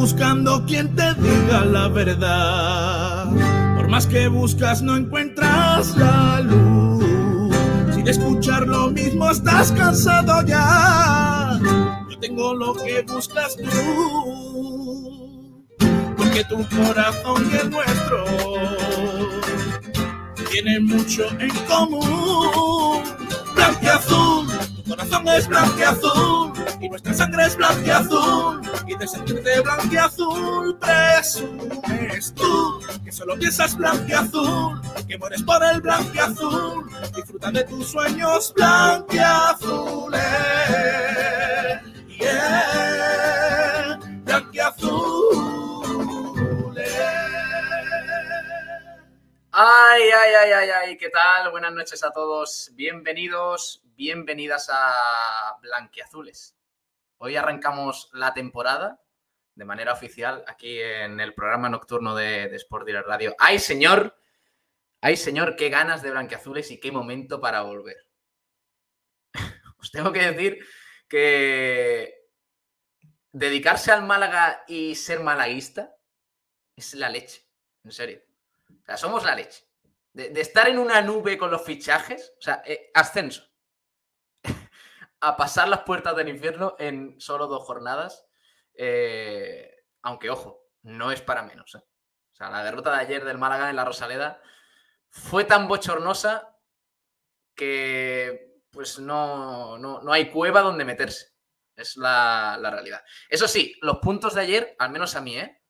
Buscando quien te diga la verdad, por más que buscas no encuentras la luz. Si de escuchar lo mismo estás cansado ya, yo tengo lo que buscas tú. Porque tu corazón y el nuestro tienen mucho en común. Blanqueazul, tu corazón es blanqueazul y nuestra sangre es blanqueazul. Y de sentirte blanqueazul presumes tú que solo piensas blanqueazul, que mueres por el blanqueazul. Disfruta de tus sueños blanqueazules. Yeah, blanqueazules. Ay, ay, ay, ay, ay, ¿qué tal? Buenas noches a todos. Bienvenidos, bienvenidas a Blanquiazules. Hoy arrancamos la temporada de manera oficial aquí en el programa nocturno de, de Sport Direct Radio. ¡Ay, señor! ¡Ay, señor! ¡Qué ganas de Blanquiazules y qué momento para volver! Os tengo que decir que dedicarse al Málaga y ser malaguista es la leche, en serio. O sea, somos la leche. De, de estar en una nube con los fichajes, o sea, eh, ascenso, a pasar las puertas del infierno en solo dos jornadas. eh, aunque, ojo, no es para menos. ¿eh? O sea, la derrota de ayer del Málaga en la Rosaleda fue tan bochornosa que pues no, no, no hay cueva donde meterse. Es la, la realidad. Eso sí, los puntos de ayer, al menos a mí, ¿eh?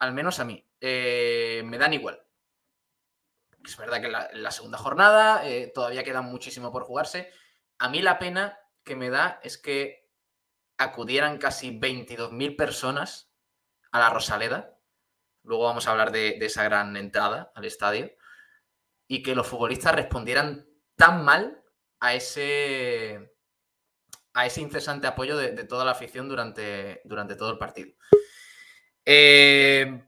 Al menos a mí, eh, me dan igual. Es verdad que en la, segunda jornada todavía queda muchísimo por jugarse. A mí la pena que me da es que acudieran casi 22.000 personas a la Rosaleda. Luego vamos a hablar de, esa gran entrada al estadio. Y que los futbolistas respondieran tan mal a ese, a ese incesante apoyo de, toda la afición durante, durante todo el partido. Eh,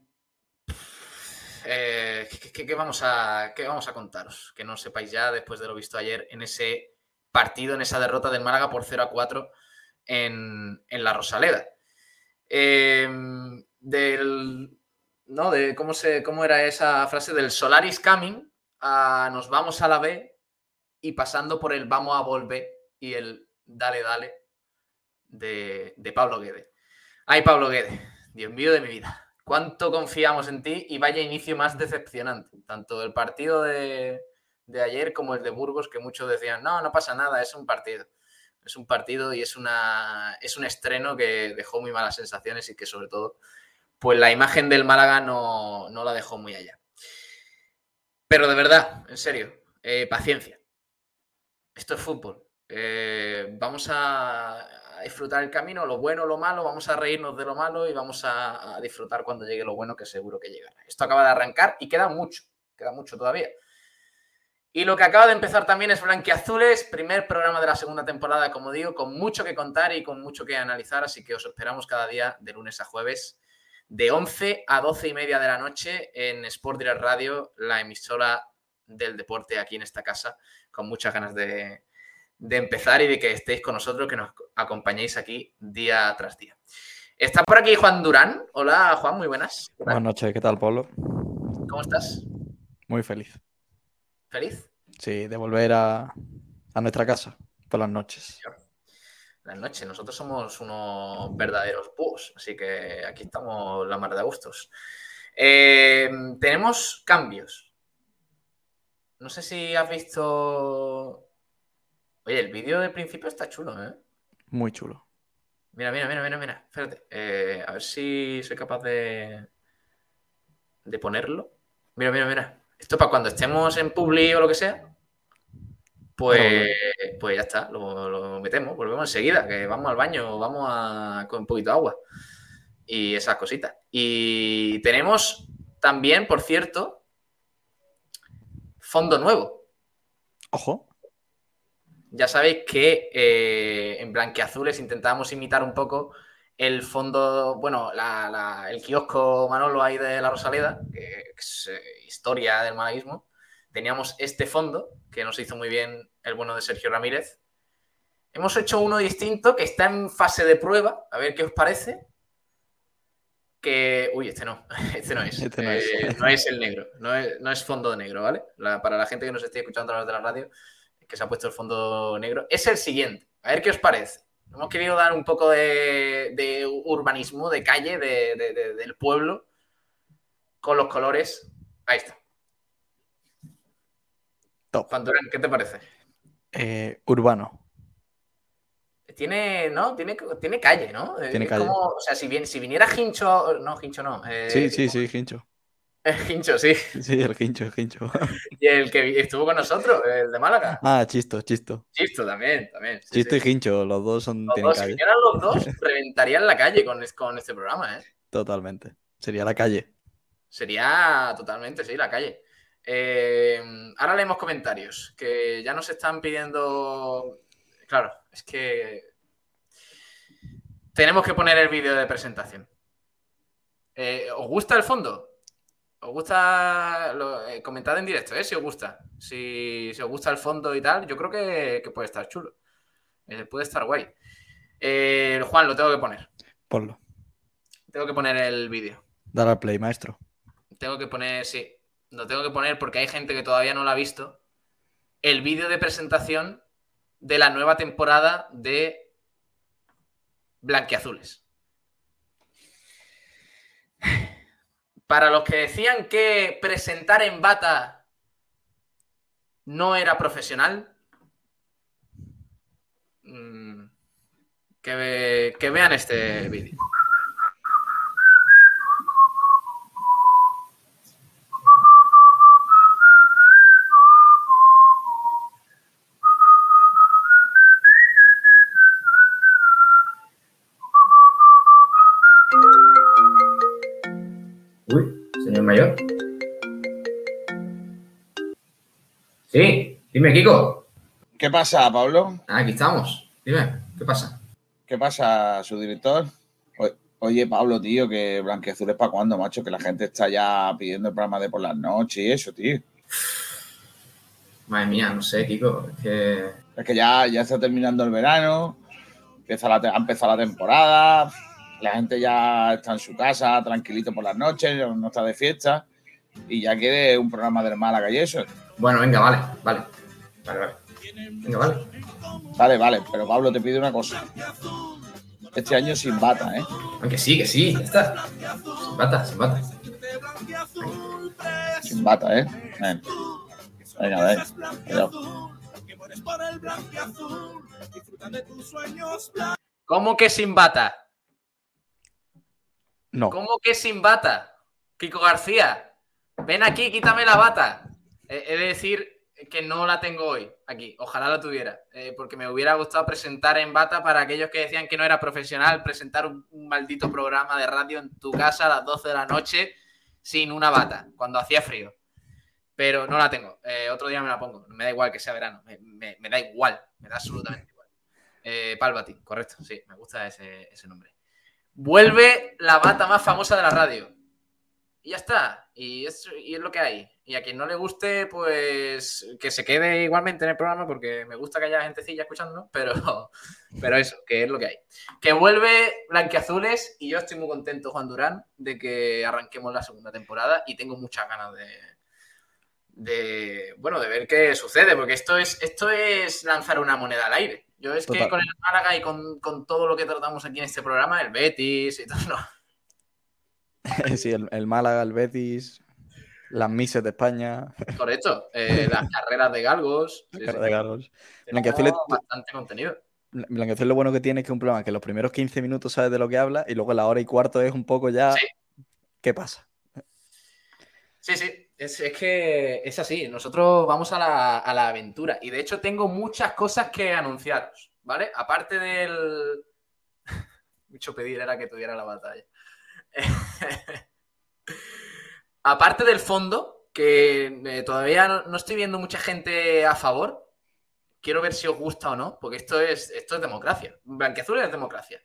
eh, ¿qué, qué- qué vamos a, ¿Qué vamos a contaros? Que no sepáis ya después de lo visto ayer en ese partido, en esa derrota del Málaga por 0 a 4 en, en la Rosaleda. Eh, del, ¿no? De cómo, se, cómo era esa frase del Solaris Coming a nos vamos a la B y pasando por el vamos a volver y el dale, dale de, de Pablo Guede. Ay, Pablo Guede, Dios mío de mi vida. Cuánto confiamos en ti y vaya inicio más decepcionante. Tanto el partido de, de ayer como el de Burgos, que muchos decían, no, no pasa nada, es un partido. Es un partido y es, una, es un estreno que dejó muy malas sensaciones y que sobre todo, pues la imagen del Málaga no, no la dejó muy allá. Pero de verdad, en serio, eh, paciencia. Esto es fútbol. Eh, vamos a, a disfrutar el camino, lo bueno, lo malo, vamos a reírnos de lo malo y vamos a, a disfrutar cuando llegue lo bueno, que seguro que llegará. Esto acaba de arrancar y queda mucho, queda mucho todavía. Y lo que acaba de empezar también es Blanquiazules, primer programa de la segunda temporada, como digo, con mucho que contar y con mucho que analizar, así que os esperamos cada día de lunes a jueves, de 11 a 12 y media de la noche en Sport Direct Radio, la emisora del deporte aquí en esta casa, con muchas ganas de, de empezar y de que estéis con nosotros, que nos acompañéis aquí día tras día. Está por aquí Juan Durán. Hola Juan, muy buenas. Buenas noches, ¿qué tal, Pablo? ¿Cómo estás? Muy feliz. ¿Feliz? Sí, de volver a, a nuestra casa por las noches. Buenas noches, nosotros somos unos verdaderos búhos, así que aquí estamos la mar de gustos. Eh, tenemos cambios. No sé si has visto. Oye, el vídeo del principio está chulo, ¿eh? Muy chulo. Mira, mira, mira, mira, mira. Espérate. eh, a ver si soy capaz de. de ponerlo. Mira, mira, mira. Esto para cuando estemos en Publi o lo que sea. Pues, pues ya está, lo, lo metemos, volvemos enseguida, que vamos al baño, vamos a, con un poquito de agua y esas cositas. Y tenemos también, por cierto, fondo nuevo. Ojo. Ya sabéis que eh, en Blanquiazules intentamos imitar un poco el fondo, bueno, la- la- el kiosco Manolo ahí de la Rosaleda, que es eh, historia del malaguismo. Teníamos este fondo, que nos hizo muy bien el bueno de Sergio Ramírez. Hemos hecho uno distinto que está en fase de prueba, a ver qué os parece. que. Uy, este no. Este no es. Este no es. Eh, no es el negro. No es, no es fondo negro, ¿vale? La- para la gente que nos esté escuchando a través de la radio, que se ha puesto el fondo negro, es el siguiente. A ver qué os parece. Hemos querido dar un poco de, de urbanismo, de calle, de- de- de- del pueblo, con los colores. Ahí está. Top. ¿qué te parece? Eh, urbano. Tiene, ¿no? Tiene, tiene calle, ¿no? Tiene es calle. como- o sea, si, bien, si viniera Hincho. No, Hincho no. eh, Sí, sí, sí, Hincho. Hincho, sí. Sí, el Hincho, el Hincho. Y el que estuvo con nosotros, el de Málaga. Ah, Chisto, Chisto. Chisto también, también. sí, Chisto sí. y Hincho, los dos son, Los dos, si vinieran los dos, reventarían la calle con, con este programa, ¿eh? Totalmente. Sería la calle. Sería totalmente, sí, la calle. Eh, ahora leemos comentarios, que ya nos están pidiendo... Claro, es que tenemos que poner el vídeo de presentación. Eh, ¿Os gusta el fondo? ¿Os gusta? Lo, eh, comentad en directo, ¿eh? Si os gusta. Si, si os gusta el fondo y tal, yo creo que, que puede estar chulo. Eh, puede estar guay. Eh, Juan, lo tengo que poner. Ponlo. Tengo que poner el vídeo. Dar al play, maestro. Tengo que poner, sí, lo tengo que poner porque hay gente que todavía no lo ha visto. El vídeo de presentación de la nueva temporada de Blanquiazules. Para los que decían que presentar en bata no era profesional, mm, que, ve- que vean este vídeo. Mayor. Sí, dime, Kiko. ¿Qué pasa, Pablo? Ah, aquí estamos. Dime, ¿qué pasa? ¿Qué pasa, su director? Oye, Pablo, tío, que Blanquiazul es para cuándo, macho, que la gente está ya pidiendo el programa de por las noches y eso, tío. Madre mía, no sé, Kiko. Es que. Es que ya, ya está terminando el verano, empieza la, ha empezado la temporada, la gente ya está en su casa, tranquilito por las noches, no está de fiesta, y ya quiere un programa del Málaga y eso. Bueno, venga, vale, vale. Vale, vale. Venga, vale. Vale, vale, pero Pablo, te pido una cosa. Este año sin bata, ¿eh? Aunque sí, que sí, ya está. Sin bata, sin bata. Sin bata, ¿eh? Ven. Venga, venga. ¿Cómo que sin bata? No. ¿Cómo que sin bata? Kiko García, ven aquí, quítame la bata. He de decir que no la tengo hoy aquí. Ojalá la tuviera. eh, porque me hubiera gustado presentar en bata para aquellos que decían que no era profesional, presentar un, maldito programa de radio en tu casa a las 12 de la noche sin una bata, cuando hacía frío. Pero no la tengo. Eh, otro día me la pongo. Me da igual que sea verano. Me, da igual. Me da absolutamente igual. Eh, Palpatine, correcto. Sí, me gusta ese nombre. Vuelve la bata más famosa de la radio. Y ya está. Y es, y es lo que hay. Y a quien no le guste, pues que se quede igualmente en el programa porque me gusta que haya gentecilla escuchando, pero, pero eso, que es lo que hay. Que vuelve Blanquiazules y yo estoy muy contento, Juan Durán, de que arranquemos la segunda temporada y tengo muchas ganas de, de bueno, de ver qué sucede, porque esto es, esto es lanzar una moneda al aire. Yo es que con el Málaga y con, con todo lo que tratamos aquí en este programa, el Betis y todo, no, sí, el, el Málaga, el Betis, las Mises de España, Correcto. Eh, las carreras de galgos. sí, cara sí. de Carlos. Tenemos Blanquiazules- bastante contenido. Lo bueno que tiene es que un programa que los primeros 15 minutos sabes de lo que habla y luego la hora y cuarto es un poco ya. Sí. ¿Qué pasa? Sí, sí. Es, es que es así. Nosotros vamos a la, a la aventura. Y de hecho tengo muchas cosas que anunciaros. ¿Vale? Aparte del. Mucho pedir era que tuviera la batalla. Aparte del fondo, que eh, todavía no, estoy viendo mucha gente a favor. Quiero ver si os gusta o no, porque esto es, esto es democracia. Blanquiazul es democracia.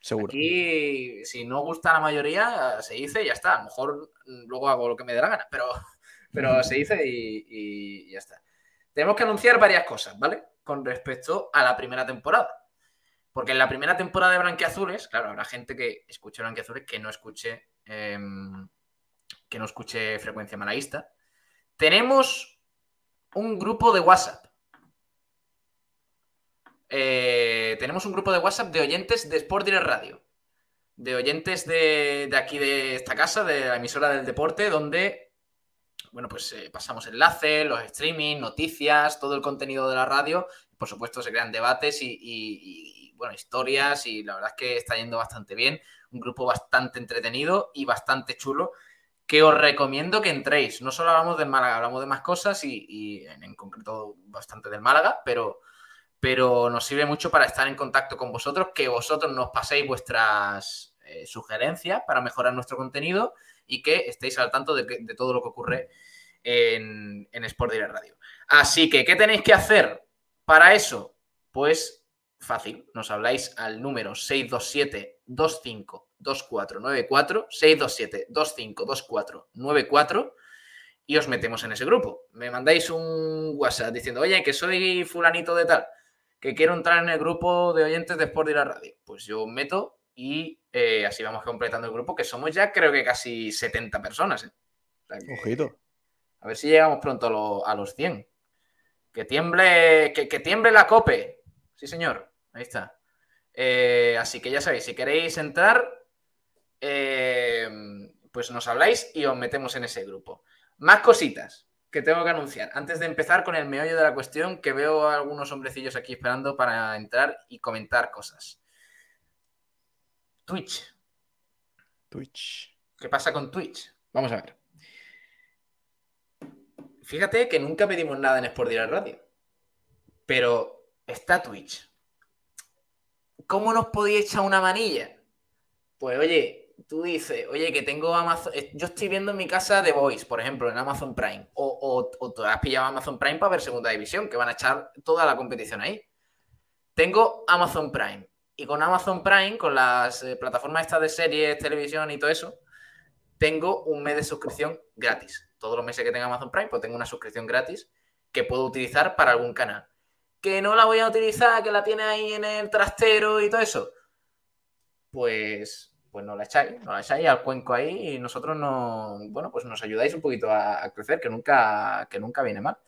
Seguro. Aquí, si no gusta la mayoría, se dice y ya está. A lo mejor mm, luego hago lo que me dé la gana, pero, pero se dice y, y ya está. Tenemos que anunciar varias cosas, ¿vale? Con respecto a la primera temporada. Porque en la primera temporada de Blanquiazules, claro, habrá gente que escuche Blanquiazules que no escuche em, que no escuche frecuencia malaísta, tenemos un grupo de WhatsApp. Eh, tenemos un grupo de WhatsApp de oyentes de Sport Direct Radio. De oyentes de, de aquí de esta casa, de la emisora del deporte, donde bueno, pues eh, pasamos enlaces, los streaming, noticias, todo el contenido de la radio. Por supuesto, se crean debates y, bueno, historias y la verdad es que está yendo bastante bien. Un grupo bastante entretenido y bastante chulo que os recomiendo que entréis. No solo hablamos del Málaga, hablamos de más cosas y, en, concreto bastante del Málaga, pero, pero nos sirve mucho para estar en contacto con vosotros, que vosotros nos paséis vuestras eh, sugerencias para mejorar nuestro contenido y que estéis al tanto de, todo lo que ocurre en, en Sport Direct Radio. Así que, ¿qué tenéis que hacer para eso? Pues fácil, nos habláis al número 627 25 2494 627 25 2494 y os metemos en ese grupo. Me mandáis un WhatsApp diciendo, oye, que soy fulanito de tal, que quiero entrar en el grupo de oyentes de Sport Direct Radio. Pues yo os meto y eh, así vamos completando el grupo, que somos ya creo que casi 70 personas. ¿eh? O sea que, Ojito. A ver si llegamos pronto a, lo, a los 100. Que tiemble, que, que, tiemble la cope. Sí, señor. Ahí está. Eh, así que ya sabéis, si queréis entrar, eh, pues nos habláis y os metemos en ese grupo. Más cositas que tengo que anunciar. Antes de empezar con el meollo de la cuestión, que veo a algunos hombrecillos aquí esperando para entrar y comentar cosas. Twitch. Twitch. ¿Qué pasa con Twitch? Vamos a ver. Fíjate que nunca pedimos nada en Sport Direct Radio. Pero está Twitch. ¿Cómo nos podía echar una manilla? Pues oye, tú dices, oye, que tengo Amazon. Yo estoy viendo en mi casa The Voice, por ejemplo, en Amazon Prime. O, o, te has pillado Amazon Prime para ver Segunda División, que van a echar toda la competición ahí. Tengo Amazon Prime. Y con Amazon Prime, con las eh, plataformas estas de series, televisión y todo eso, tengo un mes de suscripción gratis. Todos los meses que tenga Amazon Prime, pues tengo una suscripción gratis que puedo utilizar para algún canal. Que no la voy a utilizar, que la tiene ahí en el trastero y todo eso. Pues, pues no la echáis, no la echáis al cuenco ahí y nosotros no, bueno, pues nos ayudáis un poquito a, crecer, que nunca, que nunca viene mal.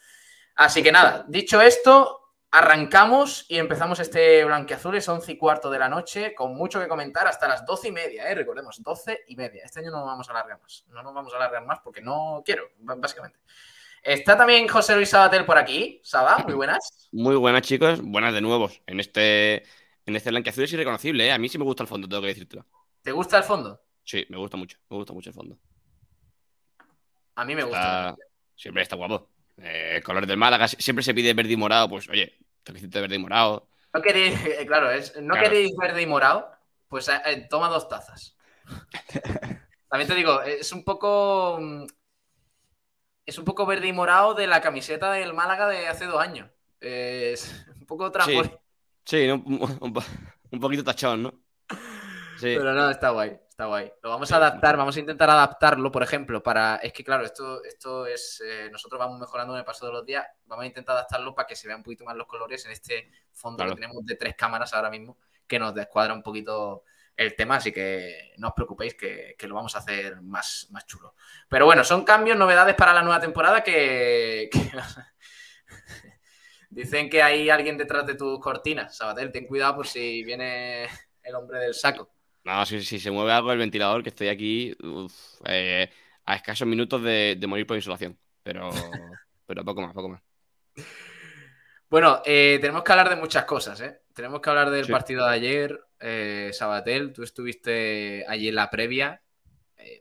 Así que nada, dicho esto, Arrancamos y empezamos este blanqueazul, es 11 y cuarto de la noche, con mucho que comentar hasta las 12 y media, ¿eh? recordemos, 12 y media. Este año no nos vamos a alargar más, no nos vamos a alargar más porque no quiero, básicamente. Está también José Luis Sabatel por aquí. Saba, muy buenas. Muy buenas, chicos. Buenas de nuevo. En este, en este blanqueazul es irreconocible, ¿eh? A mí sí me gusta el fondo, tengo que decirte. ¿Te gusta el fondo? Sí, me gusta mucho. Me gusta mucho el fondo. A mí me gusta. Está... Siempre está guapo. Eh, el color del Málaga siempre se pide verde y morado, pues oye, toquecito de verde y morado. No queréis, claro, es, no claro. queréis verde y morado, pues eh, toma dos tazas. También te digo, es un poco. Es un poco verde y morado de la camiseta del Málaga de hace dos años. Es un poco trampo. Sí, sí un, un, un, poquito tachón, ¿no? Sí. Pero no, está guay, está guay. Lo vamos a adaptar, vamos a intentar adaptarlo, por ejemplo, para. Es que, claro, esto, esto es. Eh, nosotros vamos mejorando en el paso de los días. Vamos a intentar adaptarlo para que se vean un poquito más los colores en este fondo claro. que tenemos de tres cámaras ahora mismo, que nos descuadra un poquito el tema, así que no os preocupéis que, que, lo vamos a hacer más, más chulo. Pero bueno, son cambios, novedades para la nueva temporada que... que... Dicen que hay alguien detrás de tus cortinas, Sabatel, ten cuidado por si viene el hombre del saco. No, si, si se mueve algo el ventilador, que estoy aquí uf, eh, a escasos minutos de, de, morir por insolación, pero, pero poco más, poco más. Bueno, eh, tenemos que hablar de muchas cosas, ¿eh? Tenemos que hablar del sí. partido de ayer, eh, Sabatel, tú estuviste allí en la previa,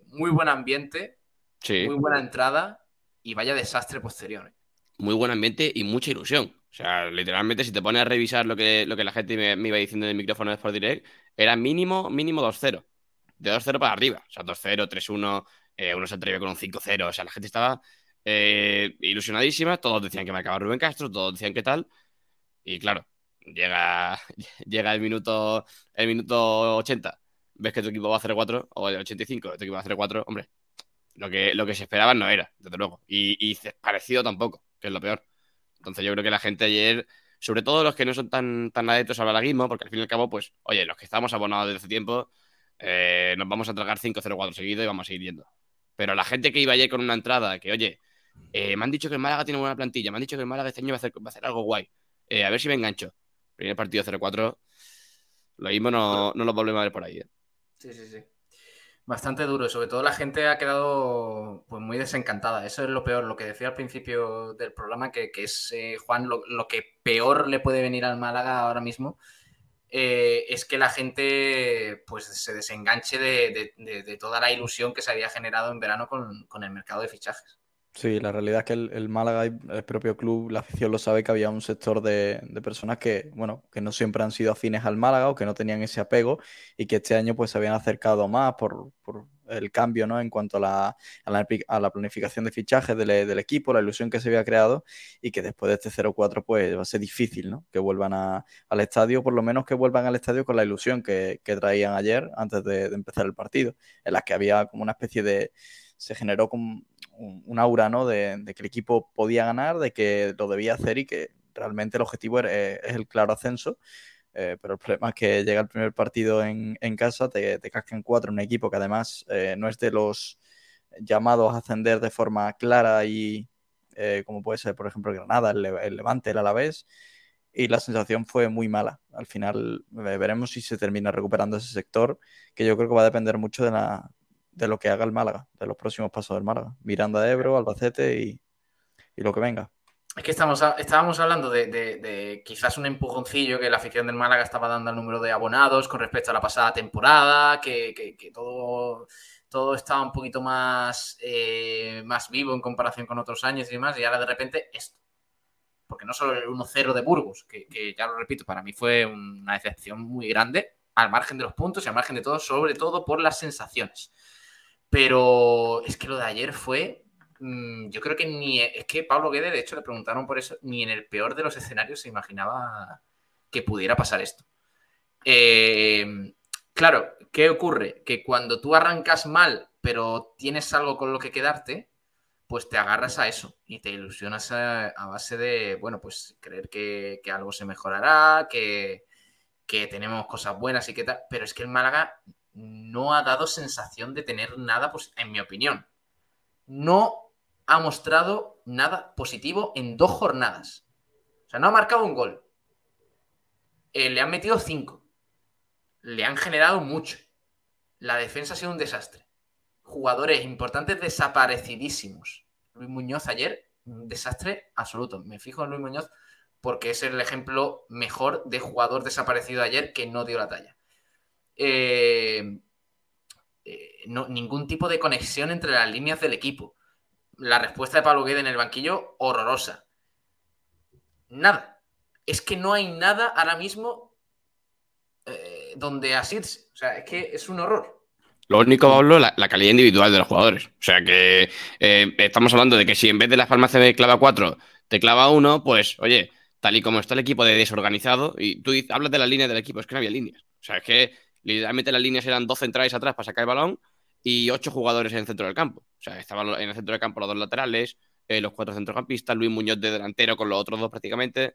muy buen ambiente, sí. muy buena entrada y vaya desastre posterior. Muy buen ambiente y mucha ilusión. O sea, literalmente, si te pones a revisar lo que, lo que la gente me, me iba diciendo en el micrófono de Sport Direct, era mínimo, mínimo 2-0. De 2-0 para arriba. O sea, 2-0, 3-1, eh, uno se atrevió con un 5-0. O sea, la gente estaba eh, ilusionadísima. Todos decían que marcaba Rubén Castro, todos decían que tal. Y claro, llega, llega el minuto, el minuto 80. Ves que tu equipo va a hacer 4, o el 85, tu equipo va a hacer 4. Hombre, lo que, lo que se esperaba no era, desde luego. Y, y parecido tampoco, que es lo peor. Entonces yo creo que la gente ayer, sobre todo los que no son tan, tan adeptos al balaguismo, porque al fin y al cabo, pues, oye, los que estamos abonados desde hace tiempo, eh, nos vamos a tragar 5-0-4 seguido y vamos a seguir yendo. Pero la gente que iba ayer con una entrada, que oye, eh, me han dicho que el Málaga tiene buena plantilla, me han dicho que el Málaga este año va a hacer, va a hacer algo guay. Eh, a ver si me engancho. Primer partido 0-4, lo mismo no, no lo volvemos a ver por ahí. Sí, sí, sí. Bastante duro, sobre todo la gente ha quedado pues, muy desencantada. Eso es lo peor, lo que decía al principio del programa, que, que es, eh, Juan, lo, lo, que peor le puede venir al Málaga ahora mismo eh, es que la gente pues, se desenganche de, de, de, toda la ilusión que se había generado en verano con, con el mercado de fichajes. Sí, la realidad es que el, el, Málaga, el propio club, la afición lo sabe que había un sector de, de, personas que, bueno, que no siempre han sido afines al Málaga o que no tenían ese apego y que este año pues se habían acercado más por, por el cambio, ¿no? En cuanto a la, a la, planificación de fichajes del, del, equipo, la ilusión que se había creado y que después de este 0-4 pues va a ser difícil, ¿no? Que vuelvan a, al estadio, por lo menos que vuelvan al estadio con la ilusión que, que traían ayer antes de, de empezar el partido, en la que había como una especie de se generó como un, un aura ¿no? de, que el equipo podía ganar, de que lo debía hacer y que realmente el objetivo era, es el claro ascenso. Eh, pero el problema es que llega el primer partido en, casa, te, te cascan cuatro, un equipo que además eh, no es de los llamados a ascender de forma clara y eh, como puede ser, por ejemplo, Granada, el, el Levante, el Alavés, y la sensación fue muy mala. Al final veremos si se termina recuperando ese sector, que yo creo que va a depender mucho de la, de lo que haga el Málaga, de los próximos pasos del Málaga. Miranda de Ebro, Albacete y, y lo que venga. Es que estamos, estábamos hablando de, de, de, quizás un empujoncillo que la afición del Málaga estaba dando al número de abonados con respecto a la pasada temporada, que, que, que todo, todo estaba un poquito más, eh, más vivo en comparación con otros años y demás, y ahora de repente esto. Porque no solo el 1-0 de Burgos, que, que ya lo repito, para mí fue una decepción muy grande, al margen de los puntos y al margen de todo, sobre todo por las sensaciones. Pero es que lo de ayer fue. Mmm, yo creo que ni. Es que Pablo Guede, de hecho, le preguntaron por eso. Ni en el peor de los escenarios se imaginaba que pudiera pasar esto. Eh, claro, ¿qué ocurre? Que cuando tú arrancas mal, pero tienes algo con lo que quedarte, pues te agarras a eso y te ilusionas a, a base de, bueno, pues creer que, que algo se mejorará, que, que tenemos cosas buenas y que tal. Pero es que el Málaga no ha dado sensación de tener nada, pues, en mi opinión. No ha mostrado nada positivo en dos jornadas. O sea, no ha marcado un gol. Eh, le han metido cinco. Le han generado mucho. La defensa ha sido un desastre. Jugadores importantes desaparecidísimos. Luis Muñoz ayer, un desastre absoluto. Me fijo en Luis Muñoz porque es el ejemplo mejor de jugador desaparecido ayer que no dio la talla eh, eh, no, ningún tipo de conexión entre las líneas del equipo. La respuesta de Pablo Guede en el banquillo, horrorosa. Nada. Es que no hay nada ahora mismo eh, donde asirse. O sea, es que es un horror. Lo único, Pablo, la, la, calidad individual de los jugadores. O sea que estamos hablando de que si en vez de las palmas te clava cuatro, te clava uno, pues, oye, tal y como está el equipo de desorganizado, y tú hablas de la línea del equipo, es que no había líneas. O sea, es que Literalmente las líneas eran dos centrales atrás para sacar el balón y ocho jugadores en el centro del campo. O sea, estaban en el centro del campo los dos laterales, eh, los cuatro centrocampistas, Luis Muñoz de delantero con los otros dos prácticamente.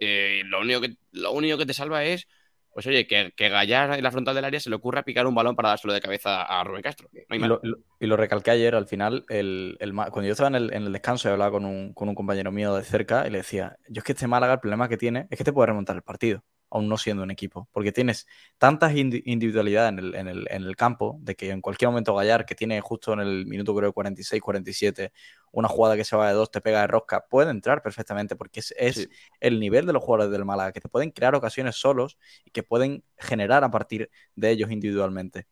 Eh, lo, único que, lo único que te salva es, pues oye, que, que Gallar en la frontal del área se le ocurra picar un balón para dárselo de cabeza a Rubén Castro. No y, lo, lo, y, lo, recalqué ayer, al final, el, el, cuando yo estaba en el, en el, descanso y hablaba con un, con un compañero mío de cerca y le decía, yo es que este Málaga el problema que tiene es que te puede remontar el partido aún no siendo un equipo. Porque tienes tantas individualidades en el, en, el, en el, campo de que en cualquier momento Gallar, que tiene justo en el minuto creo 46, 47, una jugada que se va de dos, te pega de rosca, puede entrar perfectamente porque es, es sí. el nivel de los jugadores del Málaga, que te pueden crear ocasiones solos y que pueden generar a partir de ellos individualmente.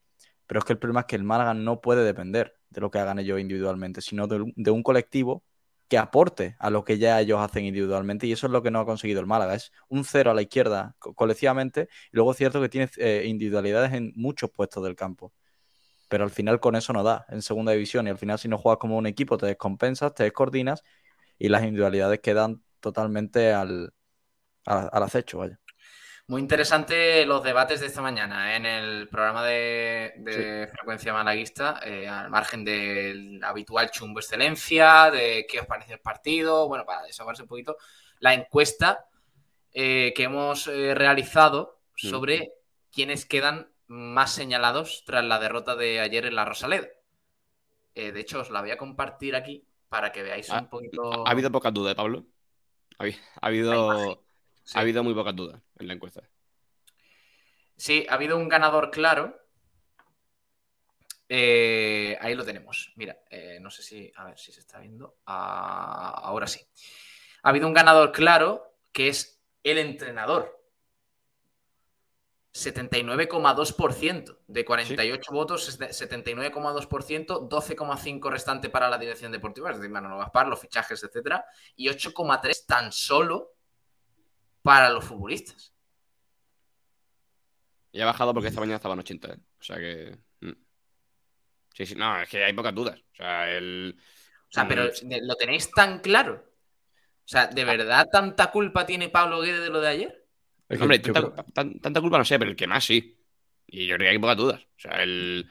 Pero es que el problema es que el Málaga no puede depender de lo que hagan ellos individualmente, sino de, de un colectivo que aporte a lo que ya ellos hacen individualmente y eso es lo que no ha conseguido el Málaga. Es un cero a la izquierda co colectivamente y luego es cierto que tiene eh, individualidades en muchos puestos del campo. Pero al final con eso no da en segunda división y al final si no juegas como un equipo te descompensas, te descoordinas y las individualidades quedan totalmente al, al, al acecho, vaya. Muy interesante los debates de esta mañana ¿eh? en el programa de, de sí. frecuencia malaguista, eh, al margen del habitual chumbo excelencia, de qué os parece el partido, bueno, para desahogarse un poquito, la encuesta eh, que hemos realizado sobre mm. quiénes quedan más señalados tras la derrota de ayer en la Rosaleda. De hecho, os la voy a compartir aquí para que veáis Ah, un poquito. Ha habido pocas dudas, Pablo. Ha habido, Sí. ha habido muy pocas dudas en la encuesta. Sí, ha habido un ganador claro. Eh, ahí lo tenemos. Mira, eh, no sé si. A ver si se está viendo. Ah, ahora sí. Ha habido un ganador claro que es el entrenador. 79,2%. De 48 votos, es de 79,2%, 12,5% restante para la dirección deportiva, es decir, Manolo Gaspar, los fichajes, etcétera, y 8,3% tan solo para los futbolistas. Y ha bajado porque esta mañana estaban 80, ¿eh? O sea que. mm. Sí, sí, no, es que hay pocas dudas. O sea, el. O sea, pero ¿lo tenéis tan claro? O sea, ¿de verdad tanta culpa tiene Pablo Guede de lo de ayer? Es que Hombre, tanta, creo- tan- tanta culpa no sé, pero el que más sí. Y yo creo que hay pocas dudas. O sea, el,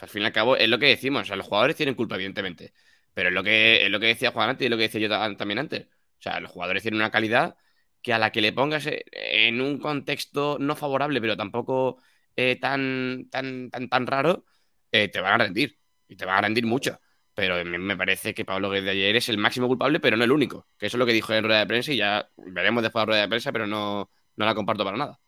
al fin y al cabo es lo que decimos. O sea, los jugadores tienen culpa, evidentemente. Pero es lo que, es lo que decía Juan antes y es lo que decía yo ta- también antes. O sea, los jugadores tienen una calidad que a la que le pongas eh, en un contexto no favorable, pero tampoco eh, tan, tan, tan, tan raro, eh, te van a rendir. Y te van a rendir mucho. Pero me parece que Pablo Guede de ayer es el máximo culpable, pero no el único. Que eso es lo que dijo en rueda de prensa y ya veremos después de rueda de prensa, pero no, no la comparto para nada.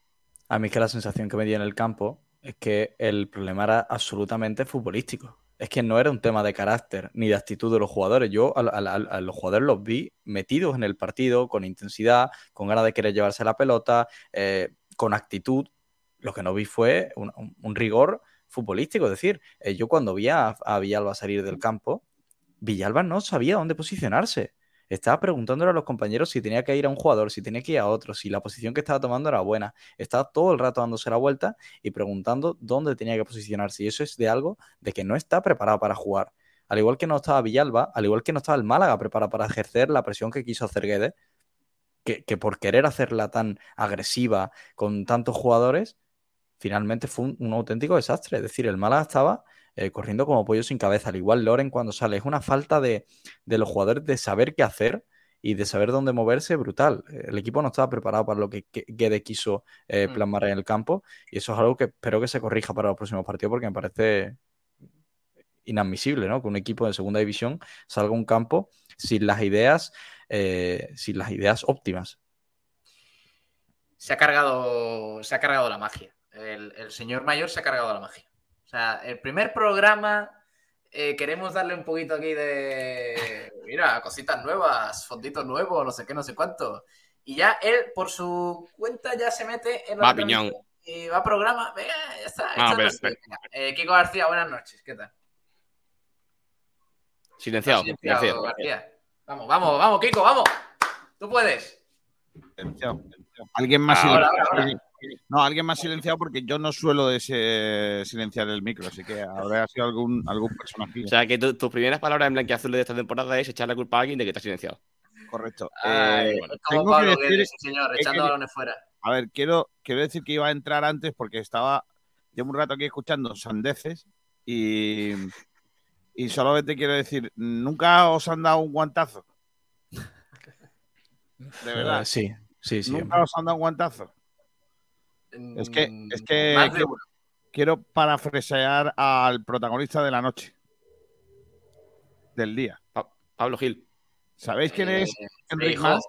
A mí es que la sensación que me dio en el campo es que el problema era absolutamente futbolístico. Es que no era un tema de carácter ni de actitud de los jugadores. Yo a, los jugadores los vi metidos en el partido, con intensidad, con ganas de querer llevarse la pelota, eh, con actitud. Lo que no vi fue un rigor futbolístico. Es decir, eh, yo cuando vi a, a Villalba salir del campo, Villalba no sabía dónde posicionarse. Estaba preguntándole a los compañeros si tenía que ir a un jugador, si tenía que ir a otro, si la posición que estaba tomando era buena. Estaba todo el rato dándose la vuelta y preguntando dónde tenía que posicionarse. Y eso es de algo de que no está preparado para jugar. Al igual que no estaba Villalba, al igual que no estaba el Málaga preparado para ejercer la presión que quiso hacer Guedes, que, que por querer hacerla tan agresiva con tantos jugadores, finalmente fue un, un auténtico desastre. Es decir, el Málaga estaba eh, corriendo como pollo sin cabeza. Al igual Loren cuando sale. Es una falta de, de los jugadores de saber qué hacer y de saber dónde moverse brutal. El equipo no estaba preparado para lo que Guede quiso eh, Mm. plasmar en el campo y eso es algo que espero que se corrija para los próximos partidos porque me parece inadmisible, ¿no? Que un equipo de segunda división salga a un campo sin las ideas, eh, sin las ideas óptimas. Se ha cargado, se ha cargado la magia. El, el señor mayor se ha cargado la magia. O sea, el primer programa eh, queremos darle un poquito aquí de, mira, cositas nuevas, fonditos nuevos, no sé qué, no sé cuánto. Y ya él, por su cuenta, ya se mete en la Va, piñón. y va a programa. Venga, ya está. Esto pero- eh, Kiko García, buenas noches. ¿Qué tal? Silenciado. Silenciado, silenciado. García. Vamos, vamos, vamos, Kiko, vamos. Tú puedes. Silenciado, silenciado. Alguien más Ahora, silenciado. ahora, No, alguien más silenciado porque yo no suelo ese- silenciar el micro, así que habrá sido algún, algún personaje. O sea, que tu- tus primeras palabras en blanquiazul de esta temporada es echar la culpa a alguien de que te has silenciado. Correcto. Ay, Eh, tengo que Pablo decir- Guedes, sí, señor, echando que- balones fuera. A ver, quiero, quiero decir que iba a entrar antes porque estaba. Llevo un rato aquí escuchando sandeces y. Y solamente quiero decir, ¿nunca os han dado un guantazo? De verdad. Eh, sí, sí, sí. ¿Nunca hombre. os han dado un guantazo? Es que- es que- que- uno. Quiero parafrasear al protagonista de la noche. Del día. Pa- Pablo Gil. ¿Sabéis quién es Eh, Enrique hijo. Mas?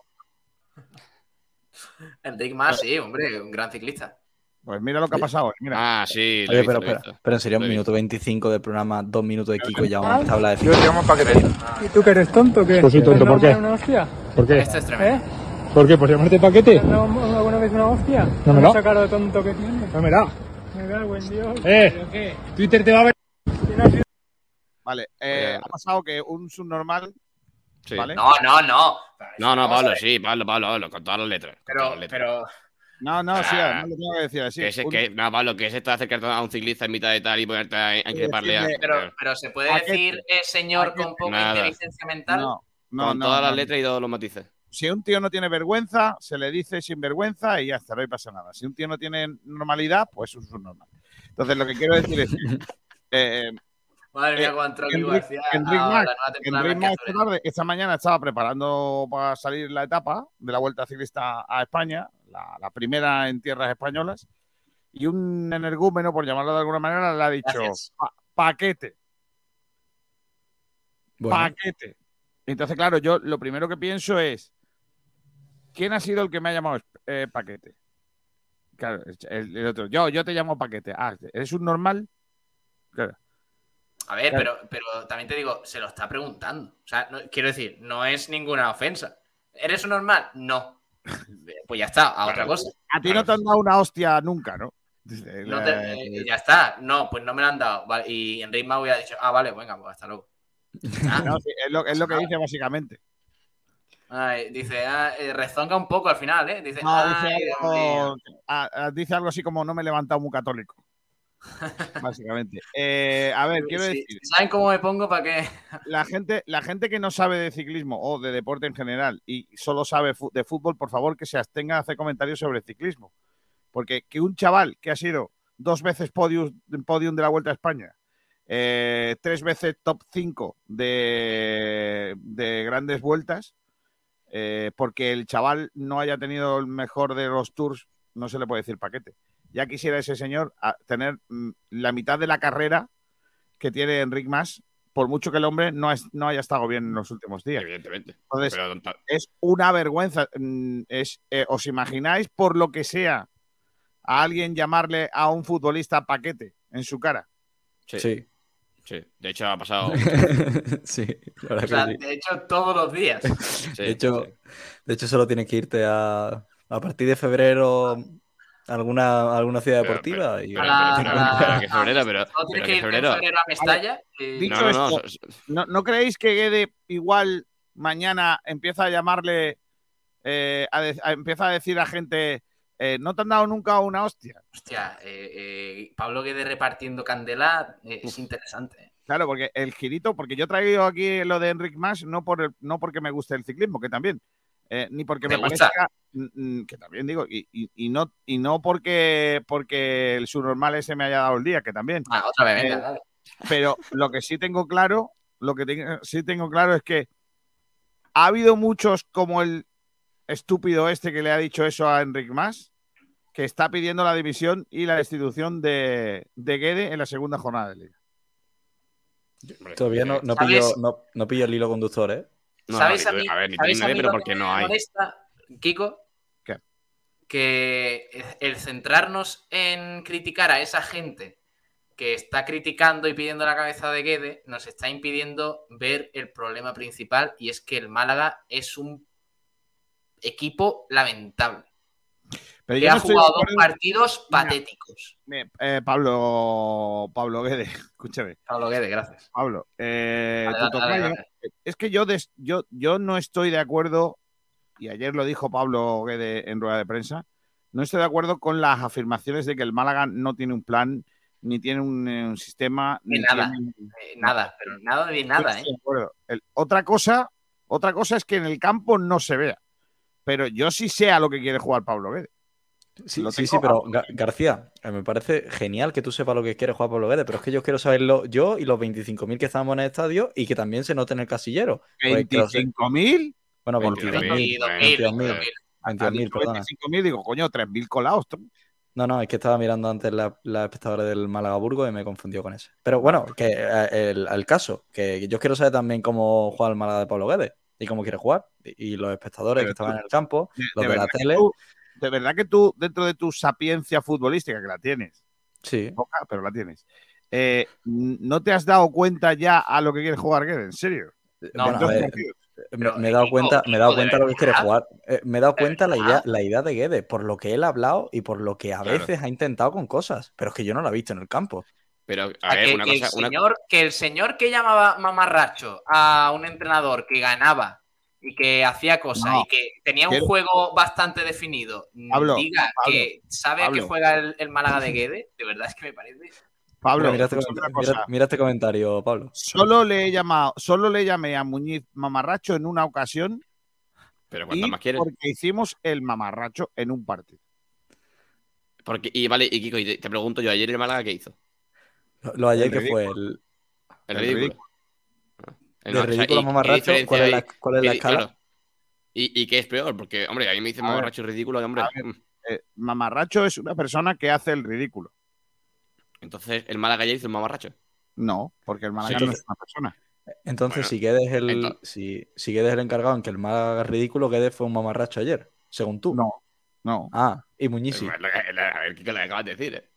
Enrique Mas, sí, hombre, un gran ciclista. Pues mira lo que ha pasado. Mira. Ah, sí. Oye, visto, pero, pero, pero en serio, Lo un minuto 25 del programa, dos minutos de Kiko y ya Ah, vamos a hablar de Yo te llamo paquete. ¿Y tú que eres tonto qué? Pues soy tonto, ¿por qué? ¿Por qué? Este es tremendo. ¿Eh? ¿Por qué? ¿Por llamarte ¿Te paquete? has dado alguna vez una hostia? No me lo. Esa cara de tonto que tienes. No me da. Me cago en Dios. Eh. ¿Pero qué? Twitter te va a ver. Vale. eh, ha pasado que un subnormal, Sí. ¿vale? No, no, no. No, no, Pablo, sí, Pablo, Pablo, Pablo, con todas las letras. todas Pero, las letras. pero, No, no, sí, Ah. además lo tengo que decir así. que, ese- Un- que- no, Pablo, que es esto de acercarte a un ciclista en mitad de tal y ponerte a, a increparle a. pero, pero se puede decir eh, señor con poca inteligencia mental. No, no, con no, todas no. las letras y todos los matices. Si un tío no tiene vergüenza, se le dice sin vergüenza y ya está, no pasa nada. Si un tío no tiene normalidad, pues es un subnormal. Entonces, lo que quiero decir es eh, Madre mía, Eh, Enric de Mas esta, mañana estaba preparando para salir la etapa de la Vuelta Ciclista a España, la, la primera en tierras españolas, y un energúmeno, por llamarlo de alguna manera, le ha dicho Gracias. "Pa- paquete, Bueno, paquete. Entonces, claro, yo lo primero que pienso es, ¿quién ha sido el que me ha llamado eh, paquete? Claro, el, el otro, yo, yo te llamo paquete. Ah, ¿eres un normal? Claro. A ver, Claro. pero, pero también te digo, se lo está preguntando. O sea, no- quiero decir, no es ninguna ofensa. ¿Eres un normal? No. Pues ya está, a otra cosa. A ti no te han dado una hostia nunca, ¿no? Dice, No la- te- eh, ya está. No, pues no me lo han dado. Vale, Y Enrique Mau hubiera dicho, ah, vale, venga, pues hasta luego. Ah, no, sí, es, lo, es lo que dice básicamente. Ay, dice, ah, eh, rezonga un poco al final, ¿eh? Dice, ah, ah, dice algo así como no me he levantado muy católico. Básicamente. Eh, a ver, quiero Sí, decir, ¿Saben cómo me pongo para que.? la gente, la gente que no sabe de ciclismo o de deporte en general y solo sabe de fútbol, por favor, que se abstenga de hacer comentarios sobre ciclismo. Porque que un chaval que ha sido dos veces podium, podium de la Vuelta a España, eh, tres veces top 5 de, de grandes vueltas, eh, porque el chaval no haya tenido el mejor de los tours, no se le puede decir paquete. Ya quisiera ese señor a- tener mm, la mitad de la carrera que tiene Enric Mas, por mucho que el hombre no, es- no haya estado bien en los últimos días. Evidentemente. Entonces, Pero ta- es una vergüenza. Mm, Es, eh, ¿Os imagináis, por lo que sea, a alguien llamarle a un futbolista paquete en su cara? sí, sí. Sí. De hecho, ha pasado. sí, la verdad O sea, que sí. de hecho, todos los días. sí, de, hecho, sí. de hecho, solo tienes que irte a, a partir de febrero a alguna, a alguna ciudad Pero- deportiva. pero- y, pero- A que febrero, pero- No pero tienes que que ir en febrero. febrero a Mestalla. y- Dicho No, no, no. esto- ¿No, no creéis que Guede igual mañana empieza a llamarle, eh, a de- a- empieza a decir a gente, eh, no te han dado nunca una hostia? Hostia, eh, eh, Pablo Guede repartiendo candela eh, es interesante. Claro, porque el girito, porque yo he traído aquí lo de Enric Mas no, por el- no porque me guste el ciclismo, que también, eh, ni porque ¿Te me gusta? parezca, que también digo, y, y- y no, y no porque, porque el subnormal ese me haya dado el día, que también. Ah, otra vez, venga, Eh, dale. Pero lo que sí tengo claro, lo que tengo- sí tengo claro es que ha habido muchos como el estúpido este que le ha dicho eso a Enric Mas, que está pidiendo la división y la destitución de, de Guede en la segunda jornada de liga. Todavía no, eh, no, pillo, no, no pillo el hilo conductor, ¿eh? no, ¿Sabéis no, a mí, a ver, ni ¿sabéis tiene a mí pero porque que no hay. molesta, Kiko? ¿Qué? Que el centrarnos en criticar a esa gente que está criticando y pidiendo la cabeza de Guede nos está impidiendo ver el problema principal y es que el Málaga es un equipo lamentable. Pero Que ha no jugado dos partidos Mira. patéticos. Eh, Pablo, Pablo Guede, escúchame, Pablo Guede, gracias. Pablo, eh, Dale, tu dale, dale, tocayo, dale. es que yo, des- yo, yo no estoy de acuerdo, y ayer lo dijo Pablo Guede en rueda de prensa, no estoy de acuerdo con las afirmaciones de que el Málaga no tiene un plan, ni tiene un, eh, un sistema, ni nada. tiene- nada, pero nada de nada, ¿eh? estoy de acuerdo. El- otra cosa, otra cosa es que en el campo no se vea, pero yo sí sé a lo que quiere jugar Pablo Guede. Sí, sí, sí, pero Ga- García, me parece genial que tú sepas lo que quiere jugar Pablo Guedes, pero es que yo quiero saberlo yo y los 25.000 que estamos en el estadio y que también se note en el casillero. Pues que lo sé- 25.000, Bueno, 22.000, 22.000. 22.000, 22.000. 22.000. 22.000, perdona. 25.000, digo, coño, 3.000 colados. No, no, es que estaba mirando antes la, la espectadora del Málaga Burgo y me confundió con ese. Pero bueno, que eh, el, el caso, que yo quiero saber también cómo juega el Málaga de Pablo Guedes y cómo quiere jugar. Y, y los espectadores Pero que estaban tú- en el campo, De, los de de la verdad que tele. tú- de verdad que tú, dentro de tu sapiencia futbolística, que la tienes, Sí. poca, pero la tienes, eh, ¿no te has dado cuenta ya a lo que quiere jugar Guede? ¿En serio? No, Bueno, a ver, me, he dado cuenta, me he dado cuenta lo que quiere jugar. Eh, me he dado cuenta la idea, la idea de Guedes, por lo que él ha hablado y por lo que a Claro. veces ha intentado con cosas. Pero es que yo no lo he visto en el campo. Pero, a ver, que, una que cosa. el una- señor, que el señor que llamaba mamarracho a un entrenador que ganaba y que hacía cosas No. y que tenía un Quiero- juego bastante definido, mm, Pablo, diga Pablo, que sabe a qué Pablo. juega el, el Málaga de Guede, de verdad es que me parece. Pablo, Mira, este, mira- mira este comentario, Pablo. Solo le he llamado, solo le llamé a Muñiz mamarracho en una ocasión Pero y ¿cuántas más quieres? porque hicimos el mamarracho en un partido. Porque, y vale, y Kiko, y te, te pregunto yo, ayer el Málaga, ¿qué hizo? Lo, ayer El que fue ridículo. el, El, El ridículo. o sea, ridículo mamarracho. ¿qué diferencia ¿Cuál es la, cuál es la Y- escala? claro. ¿Y, y qué es peor? Porque, hombre, a mí me dicen ver, mamarracho y ridículo, y, hombre. a ver. mm, eh, mamarracho es una persona que hace el ridículo. Entonces, el Málaga ya hizo un mamarracho. No, porque el Málaga Sí, no es una persona. Entonces, Bueno, si Guedes es el, si, si el encargado en que el Málaga ridículo, Guedes fue un mamarracho ayer, según tú. No, no, Ah, y Muñiz A ver, ¿qué le acabas de decir? eh?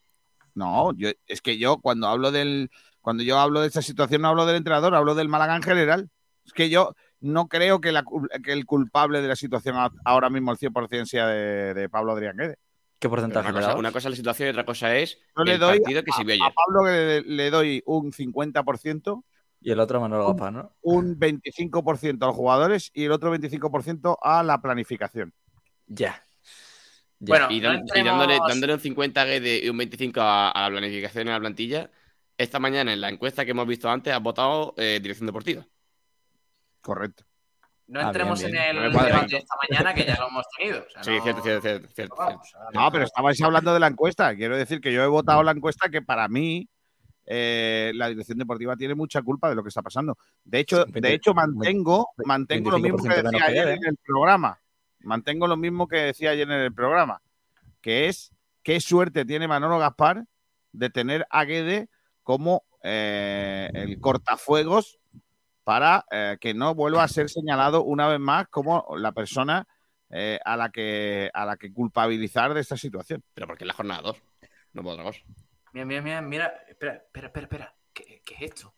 No. Yo, es que yo cuando hablo del, cuando yo hablo de esta situación no hablo del entrenador, hablo del Málaga en general. Es que yo no creo que, la cul- que el culpable de la situación ahora mismo al 100% sea de, de Pablo Adrián Guedes. ¿Qué porcentaje Una cosa, das? una cosa es la situación y otra cosa es Yo le el doy partido que se vio A. Pablo le, le doy un 50%, Y el otro a Manolo Gaspar, ¿no? un 25% a los jugadores y el otro 25% a la planificación. Ya. Bueno, Y, no dan- y dándole, dándole un 50 a Guede y un 25 a, a la planificación y a la plantilla, esta mañana en la encuesta que hemos visto antes has votado eh, dirección deportiva. Correcto. No Ah, entremos bien, en el No debate de esta mañana que ya lo hemos tenido. o sea, Sí, no- cierto, cierto, cierto, cierto, Vamos, cierto. ahora No, pero estabais hablando de la encuesta. Quiero decir que yo he votado la encuesta que para mí eh, la dirección deportiva tiene mucha culpa de lo que está pasando. De hecho, de hecho mantengo, mantengo lo mismo que 25% decía ayer en el programa. Mantengo lo mismo que decía ayer en el programa, que es qué suerte tiene Manolo Gaspar de tener a Guede como eh, el cortafuegos para eh, que no vuelva a ser señalado una vez más como la persona eh, a, la que, a la que culpabilizar de esta situación. Pero porque es la jornada 2. No puedo otra cosa. Mira, mira, mira, mira. Espera, espera, espera, espera. ¿Qué, qué es esto?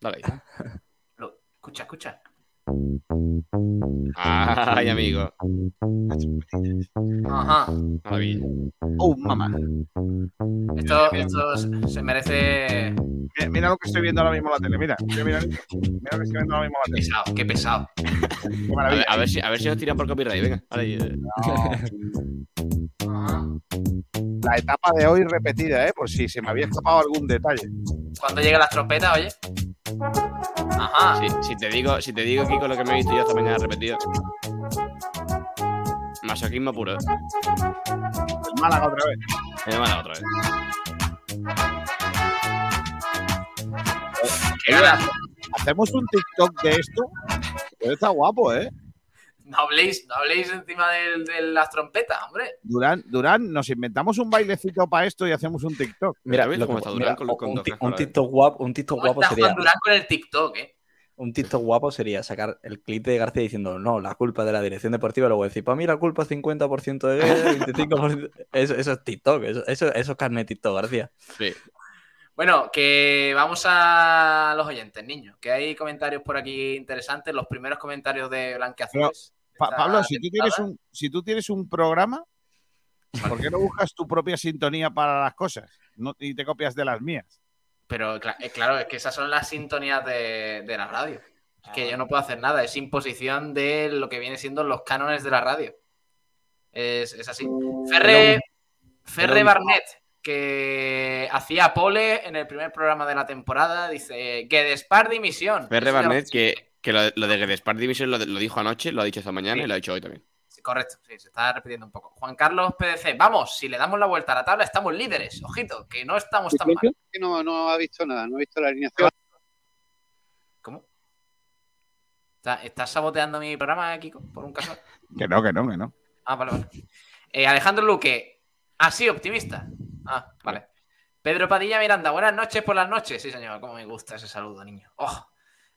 Dale ahí. Lo- escucha, escucha. Ay, amigo. Ajá. Maravilla. ¡Oh, mamá! Esto, esto se- merece. Mira, mira lo que estoy viendo ahora mismo en la tele. Mira, mira, mira, mira lo que estoy viendo ahora mismo en la tele. Pesado, qué pesado. Qué A ver, a ver si, a ver si nos tiran por copyright. Venga. Vale. La etapa de hoy repetida, ¿eh? Por si se me había escapado algún detalle. Cuando lleguen las trompetas, oye. Ajá. Si, si te digo, si te digo, Kiko, lo que me he visto yo esta mañana repetido. Masoquismo puro. ¿eh? El Málaga otra vez. Me llaman otra vez. Qué ganas. Hacemos un TikTok de esto. Pero está guapo, ¿eh? No habléis, no habléis encima de, las trompetas, hombre. Durán, Durán, nos inventamos un bailecito para esto y hacemos un TikTok. Mira, ¿Ves lo cómo que- está mira, Durán con- con un, eh? TikTok guapo, un TikTok ¿Cómo guapo está sería, Durán con el TikTok, eh? Un TikTok guapo sería sacar el clip de García diciendo no, la culpa de la dirección deportiva, luego decir, para mí la culpa es 50% de Guedes, 25%. Eso, eso es TikTok, eso, eso, eso es carne TikTok, García. Sí. Bueno, que vamos a los oyentes, niños. Que hay comentarios por aquí interesantes. Los primeros comentarios de Blanqueazules. Pa- Pablo, si tú, tienes un, si tú tienes un programa, ¿por qué no buscas tu propia sintonía para las cosas? No, y te copias de las mías. Pero eh, claro, es que esas son las sintonías de, de la radio. Es Ah. que yo no puedo hacer nada. Es imposición de lo que viene siendo los cánones de la radio. Es, es así. Ferre, Ferre pero- Barnett, que hacía pole en el primer programa de la temporada, dice que Despar dimisión. Ferre Barnett, que, que lo, lo de Gedespart Division lo, lo dijo anoche, lo ha dicho esta mañana Sí. y lo ha dicho hoy también. Correcto, sí, se está repitiendo un poco. Juan Carlos PDC, vamos, si le damos la vuelta a la tabla, estamos líderes. Ojito, que no estamos tan mal. que no, no ha visto nada, no ha visto la alineación. ¿Cómo? ¿Está- ¿Estás saboteando mi programa, Kiko? Por un caso. Que no, que no, que no. Ah, vale, vale. Eh, Alejandro Luque, así optimista. Ah, vale. Pedro Padilla Miranda, buenas noches por las noches. Sí, señor, cómo me gusta ese saludo, niño. Oh,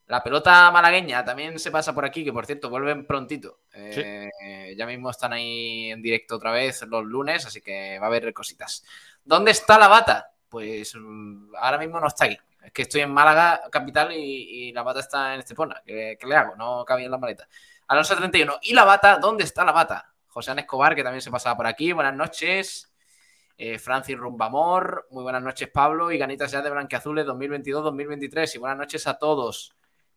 la pelota malagueña también se pasa por aquí, que por cierto, vuelven prontito. Eh, Ya mismo están ahí en directo otra vez los lunes, así que va a haber cositas. ¿Dónde está la bata? Pues mm, ahora mismo no está aquí. Es que estoy en Málaga, capital, y, y la bata está en Estepona. ¿Qué, qué le hago? No cabía en la maleta. Alonso 31. ¿Y la bata? ¿Dónde está la bata? José Ana Escobar, que también se pasaba por aquí. Buenas noches. Eh, Francis Rumbamor. Muy buenas noches, Pablo. Y ganitas ya de Blanqueazules 2022-2023. Y buenas noches a todos.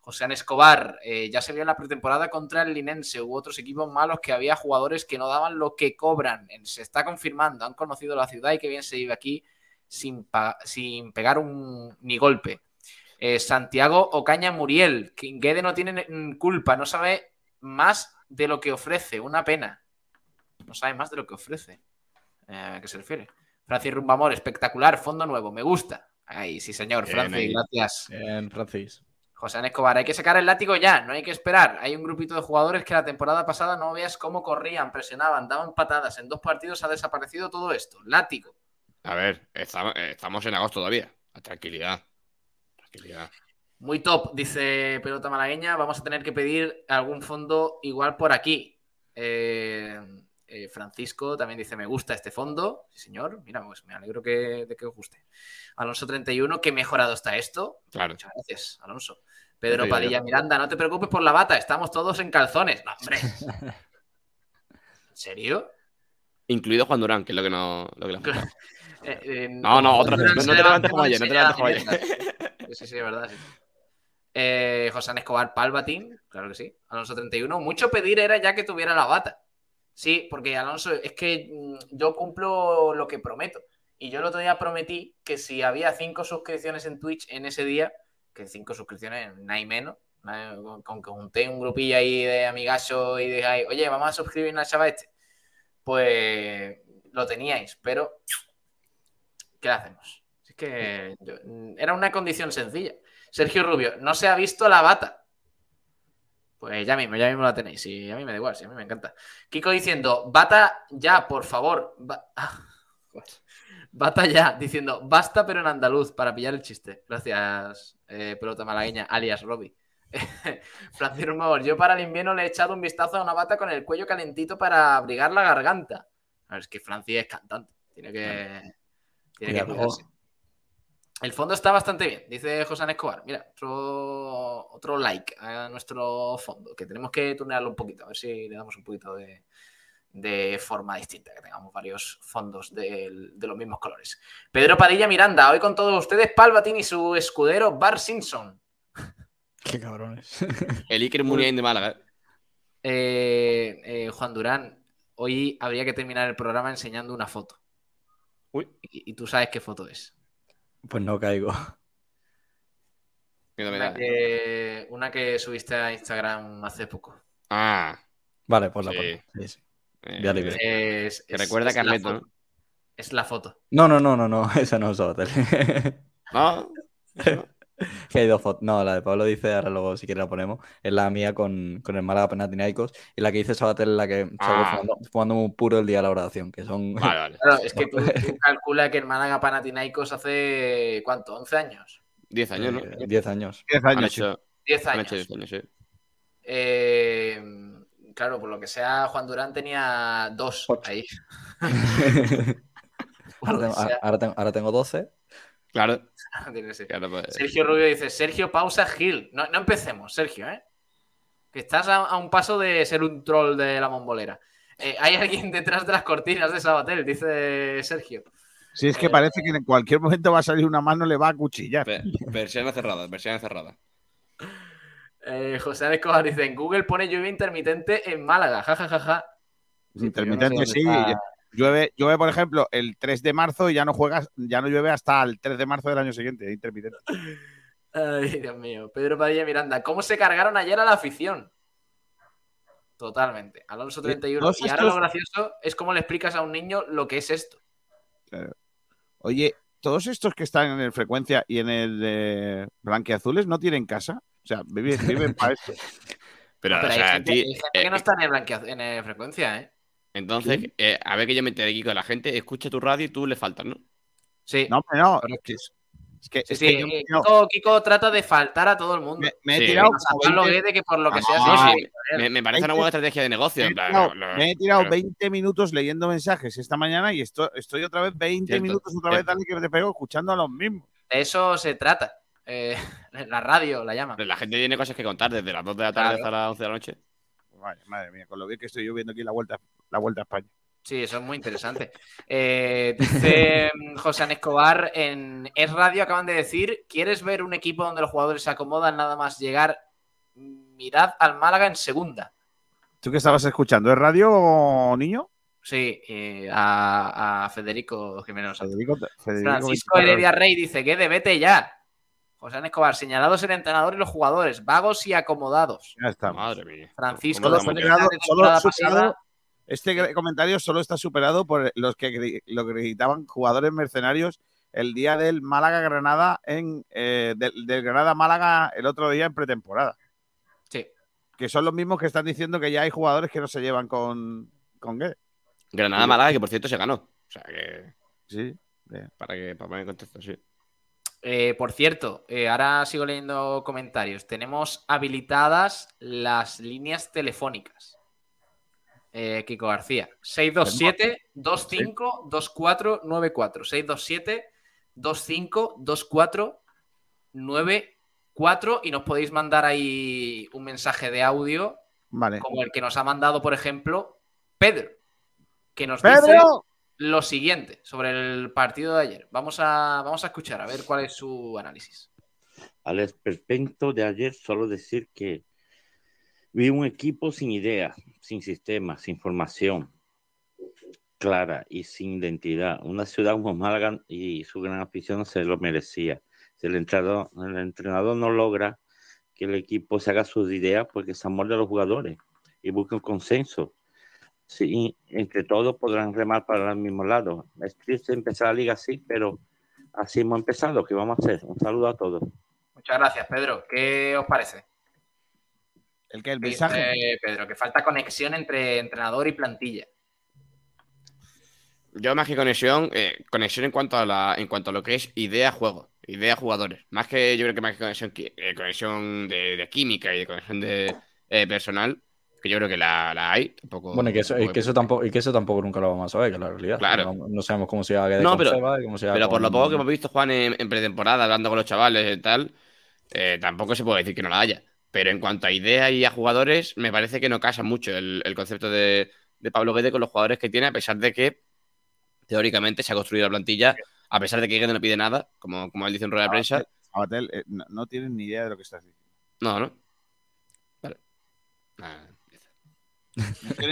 José Ana Escobar. eh, ya se vio en la pretemporada contra el Linense. Hubo otros equipos malos que había jugadores que no daban lo que cobran. Se está confirmando. Han conocido la ciudad y que bien se vive aquí sin, sin pegar un ni golpe. Eh, Santiago Ocaña Muriel. que Guede no tiene culpa. No sabe más de lo que ofrece. Una pena. No sabe más de lo que ofrece. Eh, ¿A qué se refiere? Francis Rumbamor, espectacular, fondo nuevo, me gusta. Ay, sí, señor, Francis, gracias. Bien, Francis. José Escobar, hay que sacar el látigo ya, no hay que esperar. Hay un grupito de jugadores que la temporada pasada no veas cómo corrían, presionaban, daban patadas. En dos partidos ha desaparecido todo esto. Látigo. A ver, estamos, estamos en agosto todavía. Tranquilidad. Tranquilidad. Muy top, dice Pelota Malagueña. Vamos a tener que pedir algún fondo igual por aquí. Eh, eh, Francisco también dice: Me gusta este fondo. Sí, señor. Mira, pues me alegro que, de que os guste. Alonso 31, qué mejorado está esto. Claro. Muchas gracias, Alonso. Pedro Sí, Padilla yo- Miranda, no te preocupes por la bata, estamos todos en calzones. No, hombre. ¿En serio? Incluido Juan Durán, que es lo que no lo que le ha faltado. Eh, eh, No, no, otra vez. No te levantes como ayer, no te levantes como ayer. Sí, sí, es verdad. sí. Eh, José Escobar Palbatín, claro que sí. Alonso 31. Mucho pedir era ya que tuviera la bata. Sí, porque Alonso, es que mm, yo cumplo lo que prometo. Y yo el otro día prometí que si había cinco suscripciones en Twitch en ese día, que cinco suscripciones, no hay menos, nada- con, que junté un grupillo ahí de amigachos y ahí, oye, vamos a suscribirnos al chaval este. Pues lo teníais, pero ¿qué hacemos? Es que yo- era una condición sencilla. Sergio Rubio, no se ha visto la bata. Pues ya mismo, ya mismo la tenéis. Y a mí me da igual, sí, a mí me encanta. Kiko diciendo, bata ya, por favor. Ba- Ah, bata ya, diciendo, basta pero en andaluz, para pillar el chiste. Gracias, eh, pelota malagueña, alias Robbie. Francisco Mavor, yo para el invierno le he echado un vistazo a una bata con el cuello calentito para abrigar la garganta. A ver, es que Francis es cantante. Tiene que, tiene que. El fondo está bastante bien, dice José Escobar. Mira, otro, otro like a nuestro fondo, que tenemos que tunearlo un poquito, a ver si le damos un poquito de, de forma distinta, que tengamos varios fondos de, los mismos colores. Pedro Padilla Miranda, hoy con todos ustedes, Palpatine y su escudero Bar Simpson. Qué cabrones. El Iker Muniain de Málaga. ¿eh? Eh, eh, Juan Durán, hoy habría que terminar el programa enseñando una foto. Uy. Y, y tú sabes qué foto es. Pues no caigo. Miedo me Una que, una que subiste a Instagram hace poco. Ah. Vale, pues la Sí. pongo. Sí, sí. eh, Ya libre. Es, Que es- recuerda es a la Carleto, foto. ¿no? Es la foto. No, no, no, no, no. Esa no es Sabatel. No. que hay dos fotos. No, la de Pablo dice, ahora luego si quiere la ponemos. Es la mía con, con el Málaga Panathinaikos. Y la que dice Sabatel es la que Ah. fumando, fumando muy puro el día de la oración. Que son. Vale, vale. Claro, es que tú, tú calcula que el Málaga Panathinaikos hace, ¿cuánto? ¿11 años? 10 años, ¿no? eh, 10 años. 10 Han años. sí. hecho, 10 han años. hecho 10 años, sí. Eh, claro, por lo que sea, Juan Durán tenía dos Ocho. ahí. Ahora tengo, ahora tengo- ahora tengo 12. Claro. pues, Sergio Rubio dice, Sergio, pausa Gil. No, no empecemos, Sergio, ¿eh? Que estás a, a un paso de ser un troll de la mombolera. Eh, hay alguien detrás de las cortinas de Sabatel, dice Sergio. Si es que parece que en cualquier momento va a salir una mano, le va a cuchillar. Ve- Versión cerrada, versión cerrada. Eh, José Ángel Escobar dice, en Google pone lluvia intermitente en Málaga, jajajaja. Intermitente, sí. está- Llueve, llueve, por ejemplo, el 3 de marzo y ya no juegas, ya no llueve hasta el 3 de marzo del año siguiente. Intermitente. Ay, Dios mío. Pedro Padilla Miranda, ¿cómo se cargaron ayer a la afición? Totalmente. Alonso 31. todos Y ahora estos- lo gracioso es cómo le explicas a un niño lo que es esto. Oye, todos estos que están en el frecuencia y en el de blanqueazules no tienen casa. O sea, viven, viven para esto. Pero, Pero o hay sea, gente, ti- hay gente eh, que no está en, el en el frecuencia, ¿eh? Entonces, eh, a ver que yo me enteré, Kiko, la gente escucha tu radio y tú le faltas, ¿no? Sí. No, hombre, no. Es, es que, Sí, es sí, que yo eh, Kiko, Kiko trata de faltar a todo el mundo. me- me he Sí, tirado Hasta como Pablo 20 Guede, que por lo que Ah, sea. Me, me parece una buena estrategia de negocio. me he tirado, lo- lo- me he tirado claro. 20 minutos leyendo mensajes esta mañana y esto, estoy otra vez 20 Cierto, minutos otra vez, cierto. dale que te pego, escuchando a los mismos. De eso se trata. Eh, la radio la llama. La gente tiene cosas que contar desde las 2 de la tarde Claro. hasta las 11 de la noche. Vaya, madre mía, con lo bien que estoy yo viendo aquí la vuelta, la vuelta a España. Sí, eso es muy interesante. Eh, dice mm, José Escobar en Es Radio, acaban de decir, ¿quieres ver un equipo donde los jugadores se acomodan nada más llegar? Mirad al Málaga en segunda. ¿Tú qué estabas escuchando? ¿Es radio, niño? Sí, eh, a, a Federico Jiménez. Santos. Federico, Federico Francisco 24 Heredia Rey dice que de vete ya. José Ángel Escobar, señalados el entrenador y los jugadores, vagos y acomodados. Ya está. Madre mía. Francisco, de superado, la solo superado- pasada- este comentario solo está superado por los que lo gritaban jugadores mercenarios el día del Málaga-Granada en eh, del, del Granada-Málaga el otro día en pretemporada. Sí. Que son los mismos que están diciendo que ya hay jugadores que no se llevan con, con Guedes. Granada Málaga, que por cierto se ganó. O sea que. Sí. Para que para poner en contexto, sí. Eh, por cierto, eh, ahora sigo leyendo comentarios. Tenemos habilitadas las líneas telefónicas. Eh, Kiko García. 627-25-2494. 627-25-2494. Y nos podéis mandar ahí un mensaje de audio Vale. como el que nos ha mandado, por ejemplo, Pedro. Que nos dice ¡Pedro! Lo siguiente sobre el partido de ayer. Vamos a, vamos a escuchar a ver cuál es su análisis. Al respecto de ayer, solo decir que vi un equipo sin idea, sin sistema, sin formación clara y sin identidad. Una ciudad como Málaga y su gran afición se lo merecía. Si el entrenador, el entrenador no logra que el equipo se haga sus ideas, porque se amolde a los jugadores y busque un consenso. Sí, entre todos podrán remar para el mismo lado. Es triste empezar la liga así, pero así hemos empezado. ¿Qué vamos a hacer? Un saludo a todos. Muchas gracias, Pedro. ¿Qué os parece? El que el mensaje. Pedro, que falta conexión entre entrenador y plantilla. Yo más que conexión, eh, conexión en cuanto a la, en cuanto a lo que es idea juego, idea jugadores. Más que yo creo que más que conexión, eh, conexión de, de química y de conexión de eh, personal, que yo creo que la, la hay. Tampoco, Bueno, y que, eso, y, tampoco- que eso tampoco, y que eso tampoco nunca lo vamos a saber, que es la realidad. Claro. No, no sabemos cómo se va a quedar No, pero- Seba cómo se va Pero por lo poco que hemos visto, Juan, en, en pretemporada, hablando con los chavales y tal, eh, tampoco se puede decir que no la haya. Pero en cuanto a idea y a jugadores, me parece que no casa mucho el, el concepto de, de Pablo Guede con los jugadores que tiene, a pesar de que teóricamente se ha construido la plantilla, a pesar de que Guede no pide nada, como, como él dice en rueda de prensa. Sabatel, eh, no, no tienen ni idea de lo que estás diciendo. No, no. Vale.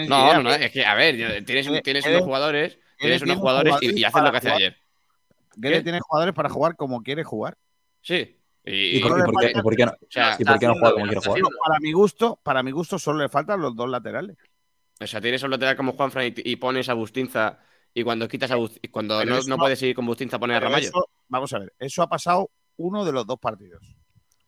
No, No, no, es que, a ver, yo- tienes, Guede- tienes Guede- unos jugadores, tienes unos jugadores y, para lo que hace ayer. ¿Qué? tiene jugadores para jugar como quiere jugar. Sí. Y, ¿Y por, y por qué, y por qué no, o sea, y por qué no juega como quiere jugar? Para mi gusto, para mi gusto solo le faltan los dos laterales. O sea, tienes un lateral como Juanfran y, y pones a Bustinza y cuando quitas a Bustinza, cuando no, eso no no- puedes ir con Bustinza pones a Ramallo. eso- vamos a ver, eso ha pasado uno de los dos partidos.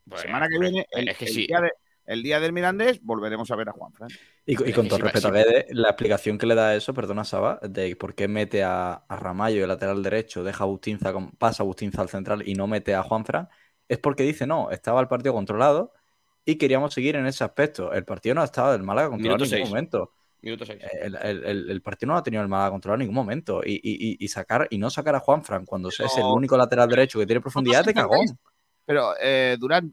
La semana que viene, el, es que el sí. día de- el día del Mirandés, volveremos a ver a Juanfran. Y, co- y con que todo respeto a la explicación que le da eso, perdona Saba, de por qué mete a, a Ramallo el lateral derecho, deja a Bustinza, con- pasa a Bustinza al central y no mete a Juanfran, es porque dice, no, estaba el partido controlado y queríamos seguir en ese aspecto. El partido no ha estado del Málaga controlado Minuto en ningún seis. momento. Minuto 6. El, el- el- el partido no ha tenido el Málaga controlado en ningún momento. Y, y- y- y sacar, y no sacar a Juanfran cuando es el Pero- único lateral derecho que tiene profundidad de cagón. Pero, eh, Durán,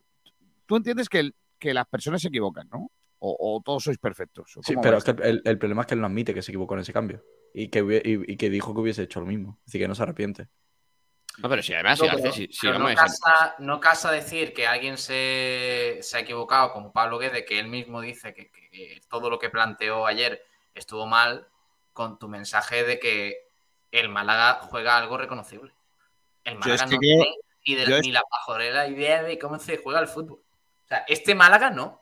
tú entiendes que, el- que las personas se equivocan, ¿no? O, o todos sois perfectos. ¿o Sí, pero es que el, el problema es que él no admite que se equivocó en ese cambio. Y que, y, y que dijo que hubiese hecho lo mismo. Así que no se arrepiente. No, pero si además, No, si pero- hace, si, si pero no, casa, no casa decir que alguien se, se ha equivocado, como Pablo Guede, que él mismo dice que, que- que todo lo que planteó ayer estuvo mal, con tu mensaje de que el Málaga juega algo reconocible. El Málaga es que no tiene ni, de- es- la pajorera idea de cómo se juega el fútbol. Sea, este Málaga no.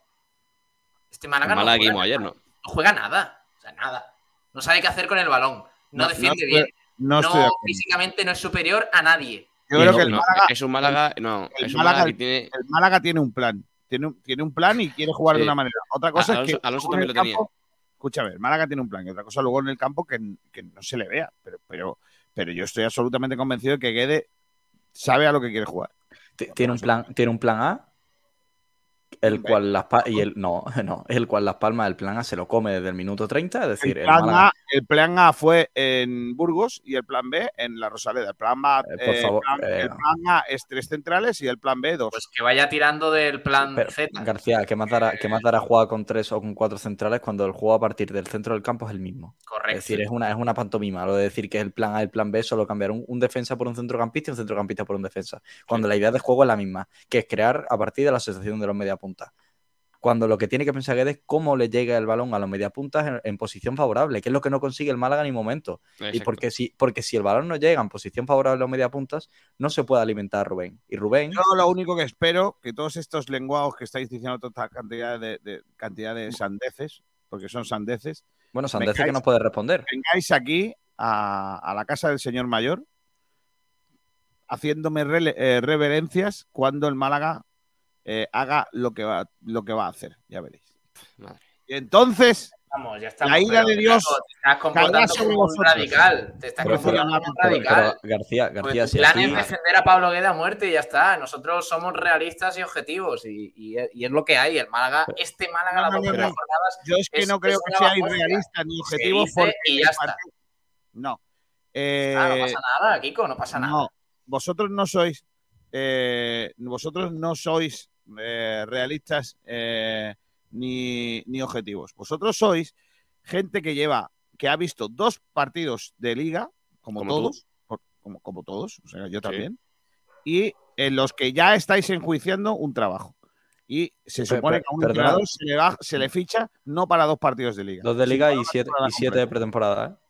Este Málaga no juega ayer. ¿no? No juega nada. O sea, nada. No sabe qué hacer con el balón. No, No, defiende no, bien. No físicamente no es superior a nadie. Yo creo no- que el No, Málaga, es un Málaga, no, el es un Málaga- Málaga que tiene. el Málaga tiene un plan. Tiene un, tiene un plan y quiere jugar de una manera. Otra cosa Alonso- es que Alonso también el lo tenía. campo- Escúchame, el Málaga tiene un plan y otra cosa luego en el campo que, que no se le vea. Pero, pero, pero yo estoy absolutamente convencido de que Guede sabe a lo que quiere jugar. Tiene un plan, tiene un plan A, el cual las y el no, no, el cual las palmas del plan A se lo come desde el minuto 30, es decir, El el plan, Málaga- A, el plan A fue en Burgos y el plan B en la Rosaleda. El plan A, Eh, por eh, favor, plan- eh, el plan A es tres centrales y el plan B dos. Pues que vaya tirando del plan Pero, Z. García, ¿qué más, dará, qué más dará jugar con tres o con cuatro centrales cuando el juego a partir del centro del campo es el mismo? Correcto. Es decir, es una, es una pantomima. Lo de decir que es el plan A y el plan B, solo cambiar un, un defensa por un centrocampista y un centrocampista por un defensa. Cuando la idea de juego es la misma, que es crear a partir de la asociación de los mediapuntas. Cuando lo que tiene que pensar Guedes es cómo le llega el balón a los mediapuntas en, en posición favorable, que es lo que no consigue el Málaga ni momento. Y porque si, porque si el balón no llega en posición favorable a los mediapuntas, no se puede alimentar a Rubén. Y Rubén, Yo lo único que espero que todos estos lenguados que estáis diciendo toda cantidad de, de- cantidad de sandeces, porque son sandeces, bueno, Sanderce que nos puede responder. vengáis aquí a, a la casa del señor mayor haciéndome eh, reverencias cuando el Málaga eh, haga lo que, va, lo que va a hacer. Ya veréis. Madre. Y entonces, Estamos, ya estamos. La ira de Dios Te estás comportando caerá sobre como un vosotros. radical. Te estás Pero- comportando como un radical. pero, García, Pues García, si plan aquí- es defender a Pablo Guede a muerte y ya está. Nosotros somos realistas y objetivos y, y- y es lo que hay. El Málaga, este Málaga, No, las no, dos no, primeras no. jornadas, yo es que Es- no creo que sea irrealista ni objetivo porque y ya está. No. Eh, Ah, no pasa nada, Kiko, no pasa nada. No, vosotros no sois, eh, vosotros no sois eh, realistas eh, ni, ni objetivos. Vosotros sois gente que lleva, que ha visto dos partidos de liga, como, todos, por- como, como todos, o sea, yo también, y en los que ya estáis enjuiciando un trabajo. Y se supone que a un entrenador se le, va- se le ficha no para dos partidos de liga. Dos de liga y siete, y siete de pretemporada, ¿eh?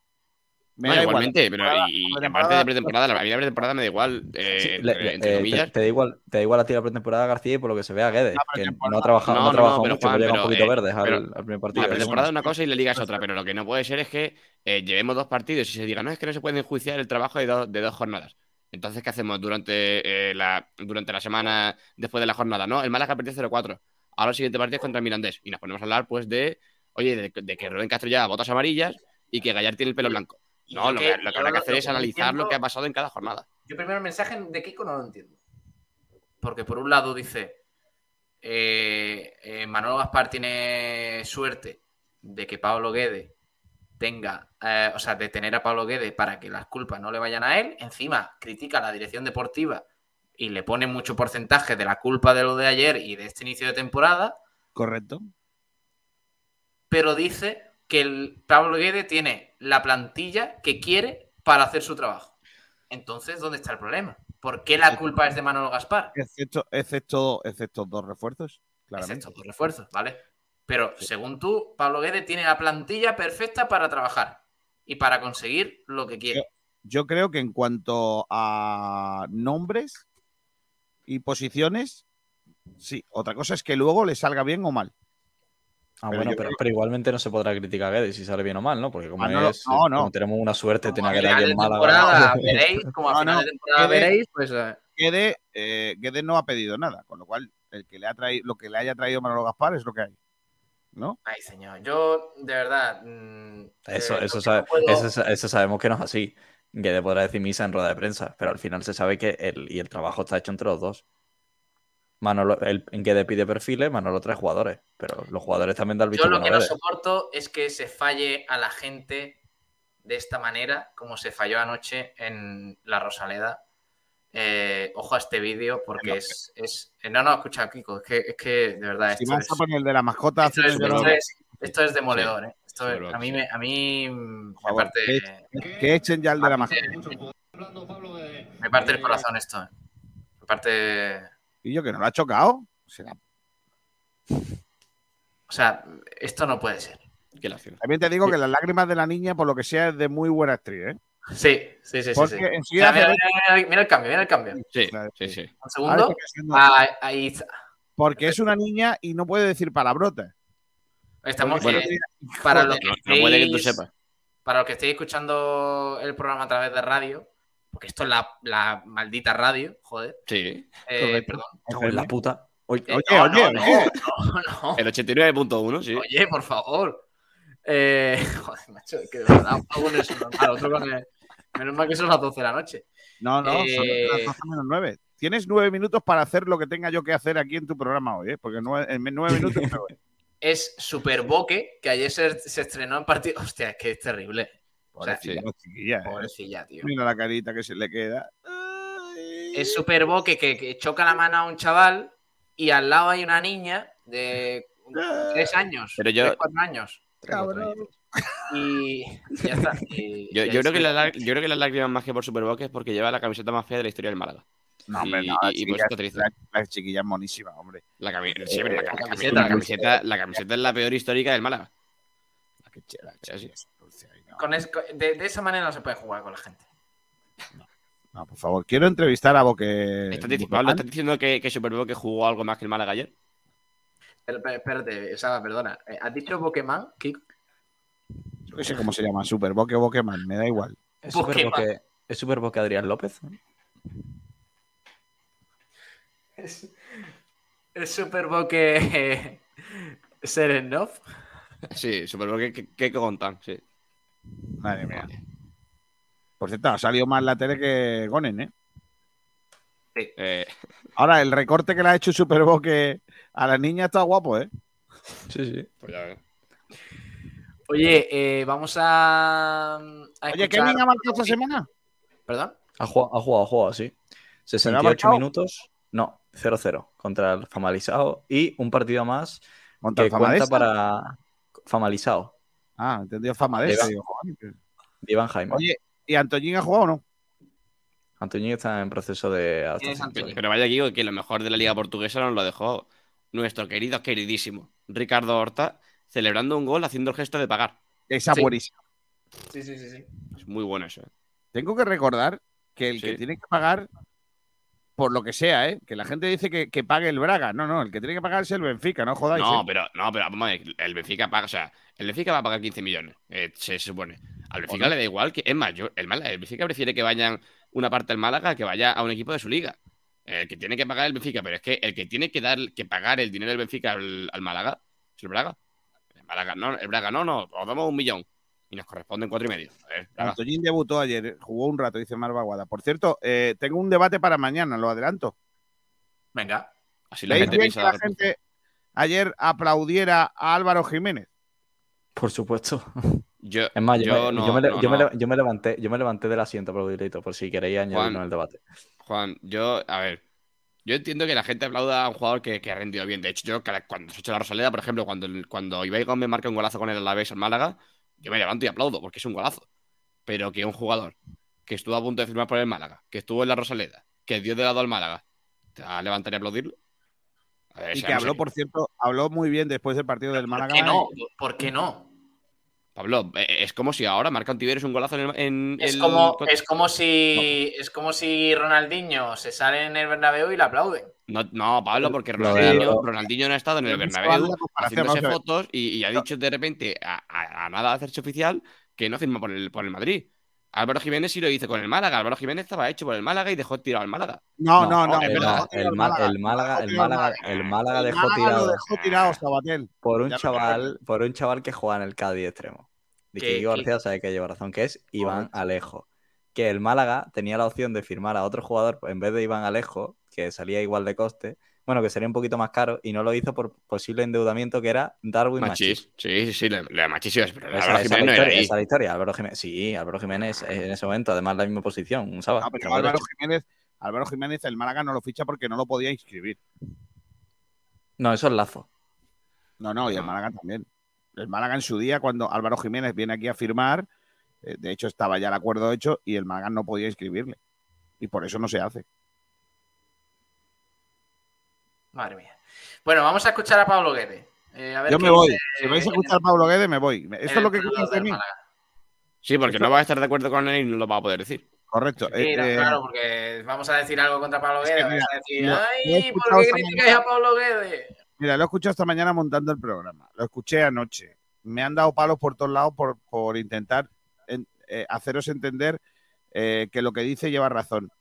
Me No, igual. igualmente, pero y, y aparte de pretemporada, la vida de pretemporada me da igual, eh, Sí, entre, le- entre eh, comillas. te, te da igual, te da igual a ti la pretemporada García y por lo que se ve a Guedes, La que no ha trabajado, no, No, ha trabajado no, pero, mucho, Juan, pero llega un poquito eh, verdes al, primer partido. La pretemporada es una cosa y la liga es otra, pero lo que no puede ser es que eh, llevemos dos partidos y se diga, no, es que no se puede enjuiciar el trabajo de, dos- de dos jornadas. Entonces, ¿qué hacemos durante, eh, la, durante la semana después de la jornada? No, el Málaga perdió 0-4. Ahora el siguiente partido es contra el Mirandés. Y nos ponemos a hablar, pues, de, oye, de, de que Rubén Castro lleva botas amarillas y que Gallar tiene el pelo blanco. Y No, lo que- lo que habrá que hacer lo es analizar lo que ha pasado en cada jornada. Yo primero el mensaje de Kiko no lo entiendo. Porque por un lado dice, eh, eh, Manolo Gaspar tiene suerte de que Pablo Guede tenga, eh, o sea, de tener a Pablo Guede para que las culpas no le vayan a él. Encima critica a la dirección deportiva y le pone mucho porcentaje de la culpa de lo de ayer y de este inicio de temporada. Correcto. Pero dice que el Pablo Guede tiene la plantilla que quiere para hacer su trabajo. Entonces, ¿dónde está el problema? ¿Por qué la culpa es de Manolo Gaspar? Excepto, excepto, excepto dos refuerzos, claramente. Excepto por refuerzos, ¿vale? Pero según tú, Pablo Guede tiene la plantilla perfecta para trabajar y para conseguir lo que quiere. Yo creo que en cuanto a nombres y posiciones, sí. Otra cosa es que luego le salga bien o mal. Ah, Pero bueno, pero, creo- pero igualmente no se podrá criticar a Guedes si sale bien o mal, ¿no? Porque como, Ah, no, es, no, no. como tenemos una suerte de Como tener a a Guedes final aquí de en temporada Málaga. veréis, como a No, final no, de temporada veréis, pues eh, Guede, eh, Guede no ha pedido nada, con lo cual el que le ha traído, lo que le haya traído Manolo Gaspar es lo que hay. ¿No? Ay, señor. Yo, de verdad. mm, Eso, eh, eso, que sabe- puedo- eso, sa- eso sabemos que no es así. Guedes podrá decir misa en rueda de prensa, pero al final se sabe que el, y el trabajo está hecho entre los dos. Manolo, el, en Guedes pide perfiles, Manolo trae jugadores, pero los jugadores también dan Yo lo que no soporto es que se falle a la gente de esta manera, como se falló anoche en la Rosaleda. Eh, ojo a este vídeo porque No, es, es- eh, No, no, escucha, Kiko, es que, es que de verdad Si esto vas es, a poner el de la mascota, esto es, esto esto es demoledor. ¿eh? Esto es- Seguro a mí, que me, a mí me, parte, que- que echen ya el de la mascota. me parte el corazón esto. ¿eh? Me parte... Y yo que no lo ha chocado. O sea, esto no puede ser. Qué. También te digo que las lágrimas de la niña, por lo que sea, es de muy buena actriz, ¿eh? Sí, sí, sí, sí. Porque sí. enseguida O sea, mira, hace- mira, mira, mira el cambio, mira el cambio. Un Sí, sí, sí. Ahora segundo. Ah, ahí está. porque es una niña y no puede decir palabrotas. Estamos Porque- eh, para lo que No, no puede que tú sepas. para los que estéis escuchando el programa a través de radio, porque esto es la, la maldita radio, joder. Sí. eh, perdón. En la puta. Oye, Eh, Oye, no, oye, no, no, no, El 89.1, sí. Oye, por favor. Eh, joder, macho, que de verdad, uno es normal, otro con el- Menos mal que son las 12 de la noche. No, no, son Eh, las 12 menos 9. Tienes nueve minutos para hacer lo que tenga yo que hacer aquí en tu programa hoy, ¿eh? Porque nueve- en nueve minutos me voy. Es Super Boque, que ayer se, se estrenó en partido. Hostia, es que es terrible. O sea, Pobrecilla, la chiquilla, ¿eh? Pobrecilla, tío. Mira la carita que se le queda. Ay. Es Super Boque que, que choca la mano a un chaval y al lado hay una niña de tres años. Pero yo- tres, cuatro años. Cabrón. Y ya está. Y- Yo, y yo ahí creo que la, yo creo que las lágrimas más que por Superboque es porque lleva la camiseta más fea de la historia del Málaga. No, hombre, Y- no, la y- chiquilla, la- la chiquilla es monísima, hombre. La, cami- sí, la, la camiseta, camiseta, la, camiseta, la camiseta es la peor histórica del Málaga. La que che- la Sí, con es- con- de, de esa manera no se puede jugar con la gente. No, por favor, quiero entrevistar a Boque. ¿Estás, dic- Boqueman. Pablo, ¿estás diciendo que, que Superboque jugó algo más que el Málaga ayer? Pero, pero, Espérate, Saba, perdona. Eh, ¿Has dicho Pokémon? Kiko? Yo qué sé cómo se llama, Super Boque o Boqueman, me da igual. es Pokémon. boque, es boque Adrián López. ¿no? Es, es Superboque eh, Serenov. Sí, Superbowl que, que, que contan, sí. Madre mía. Por cierto, ha salido más la tele que Gonen, ¿eh? Eh, Ahora, el recorte que le ha hecho Superboque a la niña está guapo, ¿eh? Sí, sí. pues ya ves. Oye, eh, vamos a. a Oye, ¿qué escuchar- niña ha marcado esta semana? ¿Perdón? Ha jugado, ha jugado, ha jugado, sí. 68 marcado? minutos. No, 0-0 contra el Famalizado. Y un partido más ¿Contra que cuenta para Famalizado. Ah, entendido fama de ese. digo, de Iván Jaime. Oye, ¿y Antoñín ha jugado o no? Antoñín está en proceso de. Pero vaya aquí que lo mejor de la liga portuguesa nos lo dejó nuestro querido, queridísimo Ricardo Horta, celebrando un gol haciendo el gesto de pagar. Esa Sí. buenísima. Sí, sí, sí, sí. Es muy bueno eso. ¿eh? Tengo que recordar que el que tiene que pagar, por lo que sea, ¿eh? Que la gente dice que, que pague el Braga. No, no, el que tiene que pagar es el Benfica, no jodáis. No, ¿eh? pero, no, pero vamos a ver, el Benfica paga, o sea, el Benfica va a pagar 15 millones, eh, se supone. Al Benfica le da igual que, es más, yo, el, Málaga, el Benfica prefiere que vayan una parte del Málaga que vaya a un equipo de su liga. El que tiene que pagar el Benfica, pero es que el que tiene que dar, que pagar el dinero del Benfica al, al Málaga es el Braga. El Málaga, no, el Braga, no, no, os damos un millón. Y nos corresponden cuatro y medio. Antoñín debutó ayer, eh, jugó un rato, dice Mar Baguada. Por cierto, eh, tengo un debate para mañana, lo adelanto. Venga. Así la ¿Veis gente piensa que la gente ayer aplaudiera a Álvaro Jiménez? Por supuesto. Yo, Es más, yo, yo me, no, yo me no, yo no. levanté, yo me levanté del asiento aplaudidito, por si queréis en el debate. Juan, yo, a ver, yo entiendo que la gente aplauda a un jugador que, que ha rendido bien. De hecho, yo cuando se ha hecho la Rosaleda, por ejemplo, cuando, cuando Ibai Gómez marca un golazo con el Alavés al Málaga, yo me levanto y aplaudo porque es un golazo. Pero que un jugador que estuvo a punto de firmar por el Málaga, que estuvo en la Rosaleda, que dio de lado al Málaga, ¿te va a levantar y aplaudirlo? A ver, Y que habló, por cierto, habló muy bien después del partido del ¿Por Málaga. qué no? ¿Por qué no? Pablo, eh, es como si ahora marca un Tiberes un golazo en, el- en Es el- como, es como si es como si Ronaldinho se sale en el Bernabéu y le aplauden. No, no, Pablo, porque Ronaldinho. Ronaldinho no ha estado en el Bernabéu haciéndose fotos y, y ha dicho de repente a, a- a nada de hacerse oficial que no firma por el, por el Madrid. Álvaro Jiménez sí lo hizo con el Málaga. Álvaro Jiménez estaba hecho por el Málaga y dejó tirado al Málaga. No, no, no. el, Málaga, el Málaga, el Málaga dejó tirado lo dejó tirado Sabatel. por un chaval, por un chaval que juega en el Cádiz extremo. De que- García sabe que lleva razón, que es Iván Alejo. Que el Málaga tenía la opción de firmar a otro jugador en vez de Iván Alejo, que salía igual de coste, bueno, que sería un poquito más caro, y no lo hizo por posible endeudamiento que era Darwin Machís. Machís. Sí, sí, sí, le, le Machís iba, pero Esa, Álvaro esa Jiménez la no era historia, ahí. esa la historia. Álvaro Jiménez, sí, Álvaro Jiménez en ese momento, además la misma posición, ¿sabes? No, pero Álvaro Jiménez, Álvaro Jiménez, el Málaga no lo ficha porque no lo podía inscribir. No, eso es Lazo. No, no, y el. Málaga también. El Málaga en su día, cuando Álvaro Jiménez viene aquí a firmar, de hecho estaba ya el acuerdo hecho y el Málaga no podía inscribirle. Y por eso no se hace. Madre mía. Bueno, vamos a escuchar a Pablo Guede. Eh, a ver Yo me voy. dice Si vais a escuchar a Pablo Guedes, me voy. Esto es lo que queréis de mí. Málaga. Sí, porque no va a estar de acuerdo con él y no lo va a poder decir. Correcto. Sí, Eh, no, eh, claro, porque vamos a decir algo contra Pablo Es que Guede. mira, Vamos a decir, lo- lo he ¡ay! escuchado ¿Por qué esta criticáis mañana. a Pablo Guede? Mira, lo he escuchado esta mañana montando el programa. Lo escuché anoche. Me han dado palos por todos lados por, por intentar en- eh, haceros entender eh, que lo que dice lleva razón.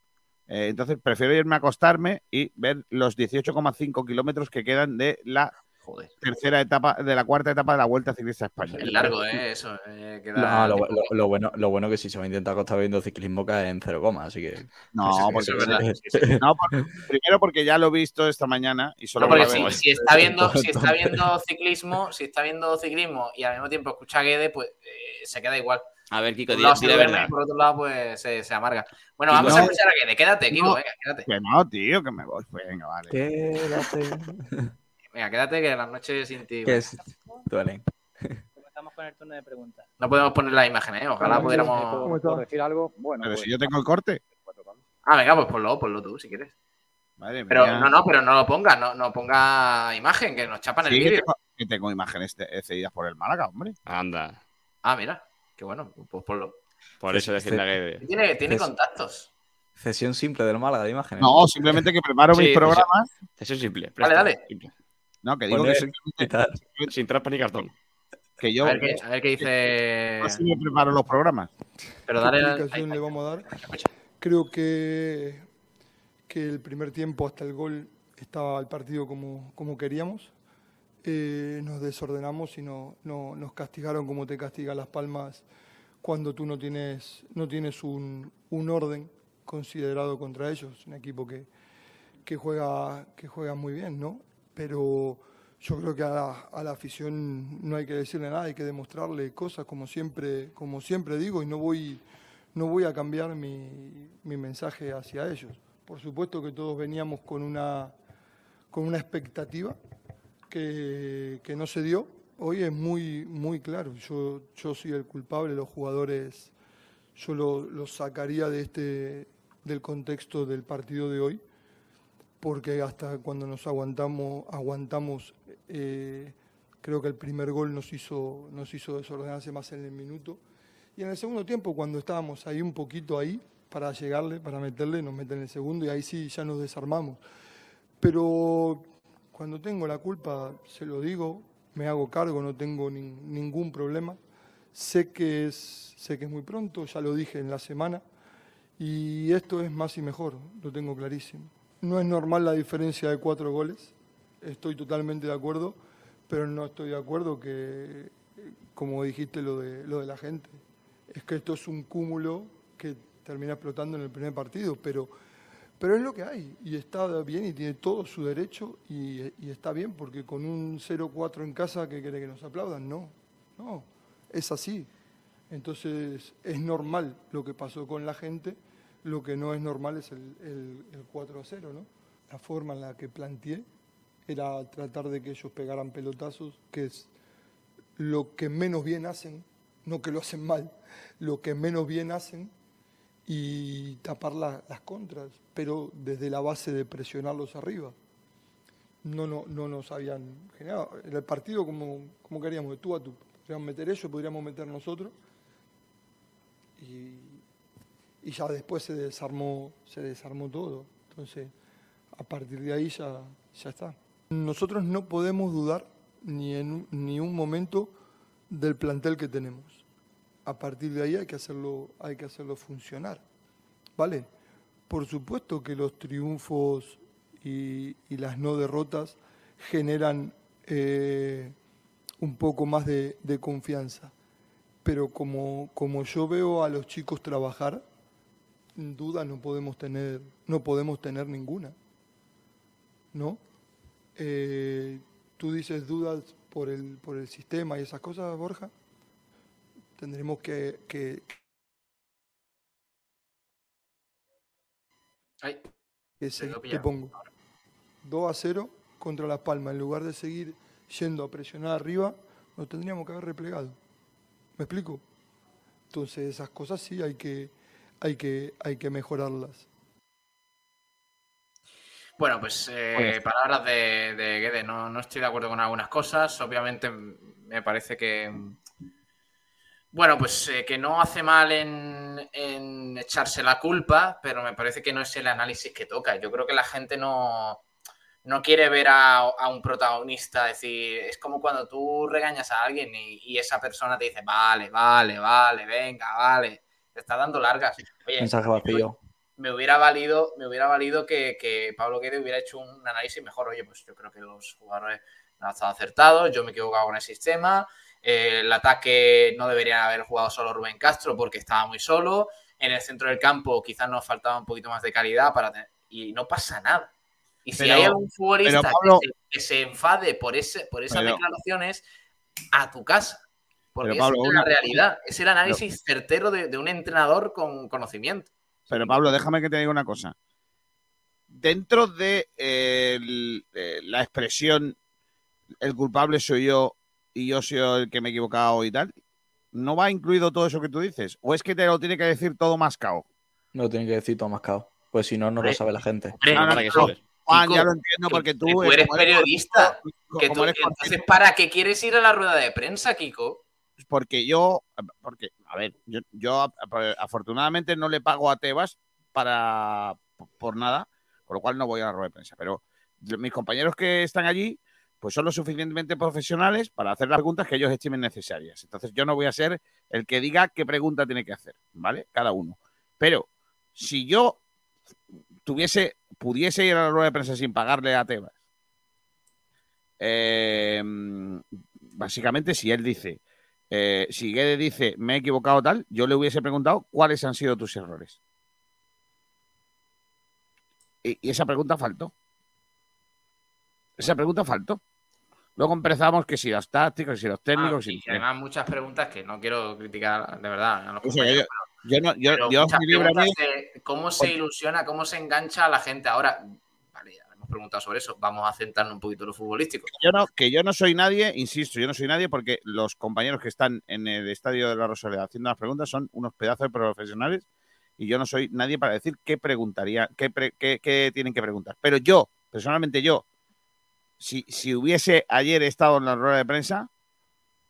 Eh, entonces prefiero irme a acostarme y ver los 18,5 kilómetros que quedan de la Joder. tercera etapa, de la cuarta etapa de la Vuelta Ciclista a España. Es largo, ¿eh? Eso. eh, queda No, lo, tipo- lo- lo bueno, lo bueno que si se va a intentar acostar viendo ciclismo cae en cero coma, así que. No, porque, sí, sí. no, primero porque ya lo he visto esta mañana y solo No, porque si, si está viendo, si está viendo ciclismo, si está viendo ciclismo y al mismo tiempo escucha a Guede, pues eh, se queda igual. A ver, Kiko, Por un di, lado di se la verdad. y por otro lado, pues se, se amarga. Bueno, No. vamos a escuchar a Guede. Quédate, Kiko, No. venga, quédate. Que no, tío, que me voy. Venga, vale. Quédate. Venga, quédate que las noches sin ti. que es- duelen. Comenzamos con el turno de preguntas. No podemos poner las imágenes, ¿eh? Ojalá ¿Puedo pudiéramos. puedo decir algo? Bueno, Pero pues, si yo tengo el corte. Ah, venga, pues ponlo, ponlo tú si quieres. Madre Pero mía. no, no, pero no lo pongas, no, no ponga imagen, que nos chapan el Sí, que vídeo. tengo, que tengo imágenes cedidas por el Málaga, hombre. Anda. Ah, mira, qué bueno, pues ponlo. Por eso decir la que. Tiene, tiene contactos. Cesión simple del Málaga de imágenes. No, simplemente que preparo Sí, mis pues- programas. Es simple. Dale, presta, dale. simple. No, que digo Poner- que, simplemente-. Sin trampa ni cartón. que yo A ver qué, a ver qué dice. así me preparo los programas. Pero ¿Qué dale. explicación ahí, le vamos a dar? Creo que, que el primer tiempo hasta el gol estaba el partido como, como queríamos. Eh, nos desordenamos y no, no- nos castigaron como te castigan las palmas cuando tú no tienes, no tienes un, un orden considerado contra ellos. Un equipo que, que, juega, que juega muy bien, ¿no? Pero yo creo que a la, a la afición no hay que decirle nada, hay que demostrarle cosas como siempre, como siempre digo, y no voy, no voy a cambiar mi, mi mensaje hacia ellos. Por supuesto que todos veníamos con una, con una expectativa que, que no se dio. Hoy es muy, muy claro. Yo, yo soy el culpable, los jugadores, yo lo- los sacaría de este, del contexto del partido de hoy, porque hasta cuando nos aguantamos, aguantamos eh, creo que el primer gol nos hizo, nos hizo desordenarse más en el minuto. Y en el segundo tiempo, cuando estábamos ahí un poquito ahí, para llegarle, para meterle, nos meten el segundo y ahí sí ya nos desarmamos. Pero cuando tengo la culpa, se lo digo, me hago cargo, no tengo nin- ningún problema. Sé que, es, sé que es muy pronto, ya lo dije en la semana, y esto es más y mejor, lo tengo clarísimo. No es normal la diferencia de cuatro goles, estoy totalmente de acuerdo, pero no estoy de acuerdo que, como dijiste, lo de, lo de la gente. Es que esto es un cúmulo que termina explotando en el primer partido, pero, pero es lo que hay y está bien y tiene todo su derecho y, está bien porque con un 0-4 en casa, ¿qué quiere que nos aplaudan? No, no, es así. Entonces es normal lo que pasó con la gente, lo que no es normal es el, el, el 4-0, ¿no? La forma en la que planteé era tratar de que ellos pegaran pelotazos, que es lo que menos bien hacen, no que lo hacen mal, lo que menos bien hacen y tapar la- las contras, pero desde la base de presionarlos arriba. No, no, no nos habían generado. En el partido, como, como queríamos, de tú a tú. Podríamos meter ellos, podríamos meter nosotros. Y, y ya después se desarmó, se desarmó todo. Entonces, a partir de ahí ya, ya está. Nosotros no podemos dudar ni en ni un momento del plantel que tenemos. A partir de ahí hay que hacerlo, hay que hacerlo funcionar. ¿Vale? Por supuesto que los triunfos y, las no derrotas generan eh, un poco más de, de confianza. Pero como, como yo veo a los chicos trabajar, duda no podemos tener, no podemos tener ninguna. ¿No? Eh, ¿Tú dices dudas por el, por el sistema y esas cosas, Borja? Tendremos que, que, Ay, que seguir, te pongo 2 a 0 contra Las Palmas. En lugar de seguir yendo a presionar arriba, nos tendríamos que haber replegado. ¿Me explico? Entonces esas cosas sí hay que, hay que, hay que mejorarlas. Bueno, pues eh, Pues- palabras de, de Guede. No, no estoy de acuerdo con algunas cosas. Obviamente me parece que. Bueno, pues eh, que no hace mal en, en echarse la culpa, pero me parece que no es el análisis que toca. Yo creo que la gente no, no quiere ver a, a un protagonista decir. Es como cuando tú regañas a alguien y, y esa persona te dice, vale, vale, vale, venga, vale. Te está dando largas. Oye, Mensaje vacío. me hubiera valido, me hubiera valido que, que Pablo Guede hubiera hecho un análisis mejor. Oye, pues yo creo que los jugadores no han estado acertados, yo me he equivocado con el sistema. Eh, el ataque no debería haber jugado solo Rubén Castro porque estaba muy solo. En el centro del campo quizás nos faltaba un poquito más de calidad para tener- y no pasa nada. Y si Pero- hay algún futbolista Pablo- que, se, que se enfade por, ese, por esas Pero- declaraciones, a tu casa. Porque Pero, Pablo, esa es la realidad. Es el análisis certero de, de un entrenador con conocimiento. Pero Pablo, déjame que te diga una cosa. Dentro de eh, el- eh, la expresión el culpable soy yo y yo soy el que me he equivocado y tal, ¿no va incluido todo eso que tú dices? ¿O es que te lo tiene que decir todo mascao? No lo tiene que decir todo mascado. Pues si no, no lo sabe la gente. No, no. Juan, Chico, ya lo entiendo porque tú, que tú eres periodista, Que como tú- eres entonces, ¿para qué quieres ir a la rueda de prensa, Kiko? porque yo, porque, a ver, yo, yo afortunadamente no le pago a Tebas para por nada, con lo cual no voy a la rueda de prensa. Pero mis compañeros que están allí, pues son lo suficientemente profesionales para hacer las preguntas que ellos estimen necesarias. Entonces yo no voy a ser el que diga qué pregunta tiene que hacer, ¿vale? Cada uno. Pero si yo tuviese, pudiese ir a la rueda de prensa sin pagarle a Tebas, eh, básicamente si él dice, eh, si Guede dice me he equivocado tal, yo le hubiese preguntado cuáles han sido tus errores. Y, y esa pregunta faltó. Esa pregunta faltó. Luego empezamos que si los tácticos, que si los técnicos. Ah, que y además muchas preguntas que no quiero criticar de verdad a los O sea, compañeros, yo, yo no, yo, de cómo se ilusiona, cómo se engancha a la gente. Ahora, vale, ya hemos preguntado sobre eso. Vamos a centrarnos un poquito en lo futbolístico. yo no, que yo no soy nadie, insisto, yo no soy nadie porque los compañeros que están en el estadio de la Rosaleda haciendo las preguntas son unos pedazos de profesionales y yo no soy nadie para decir qué preguntaría, qué, pre- qué- qué tienen que preguntar. Pero yo, personalmente yo, si, si hubiese ayer estado en la rueda de prensa,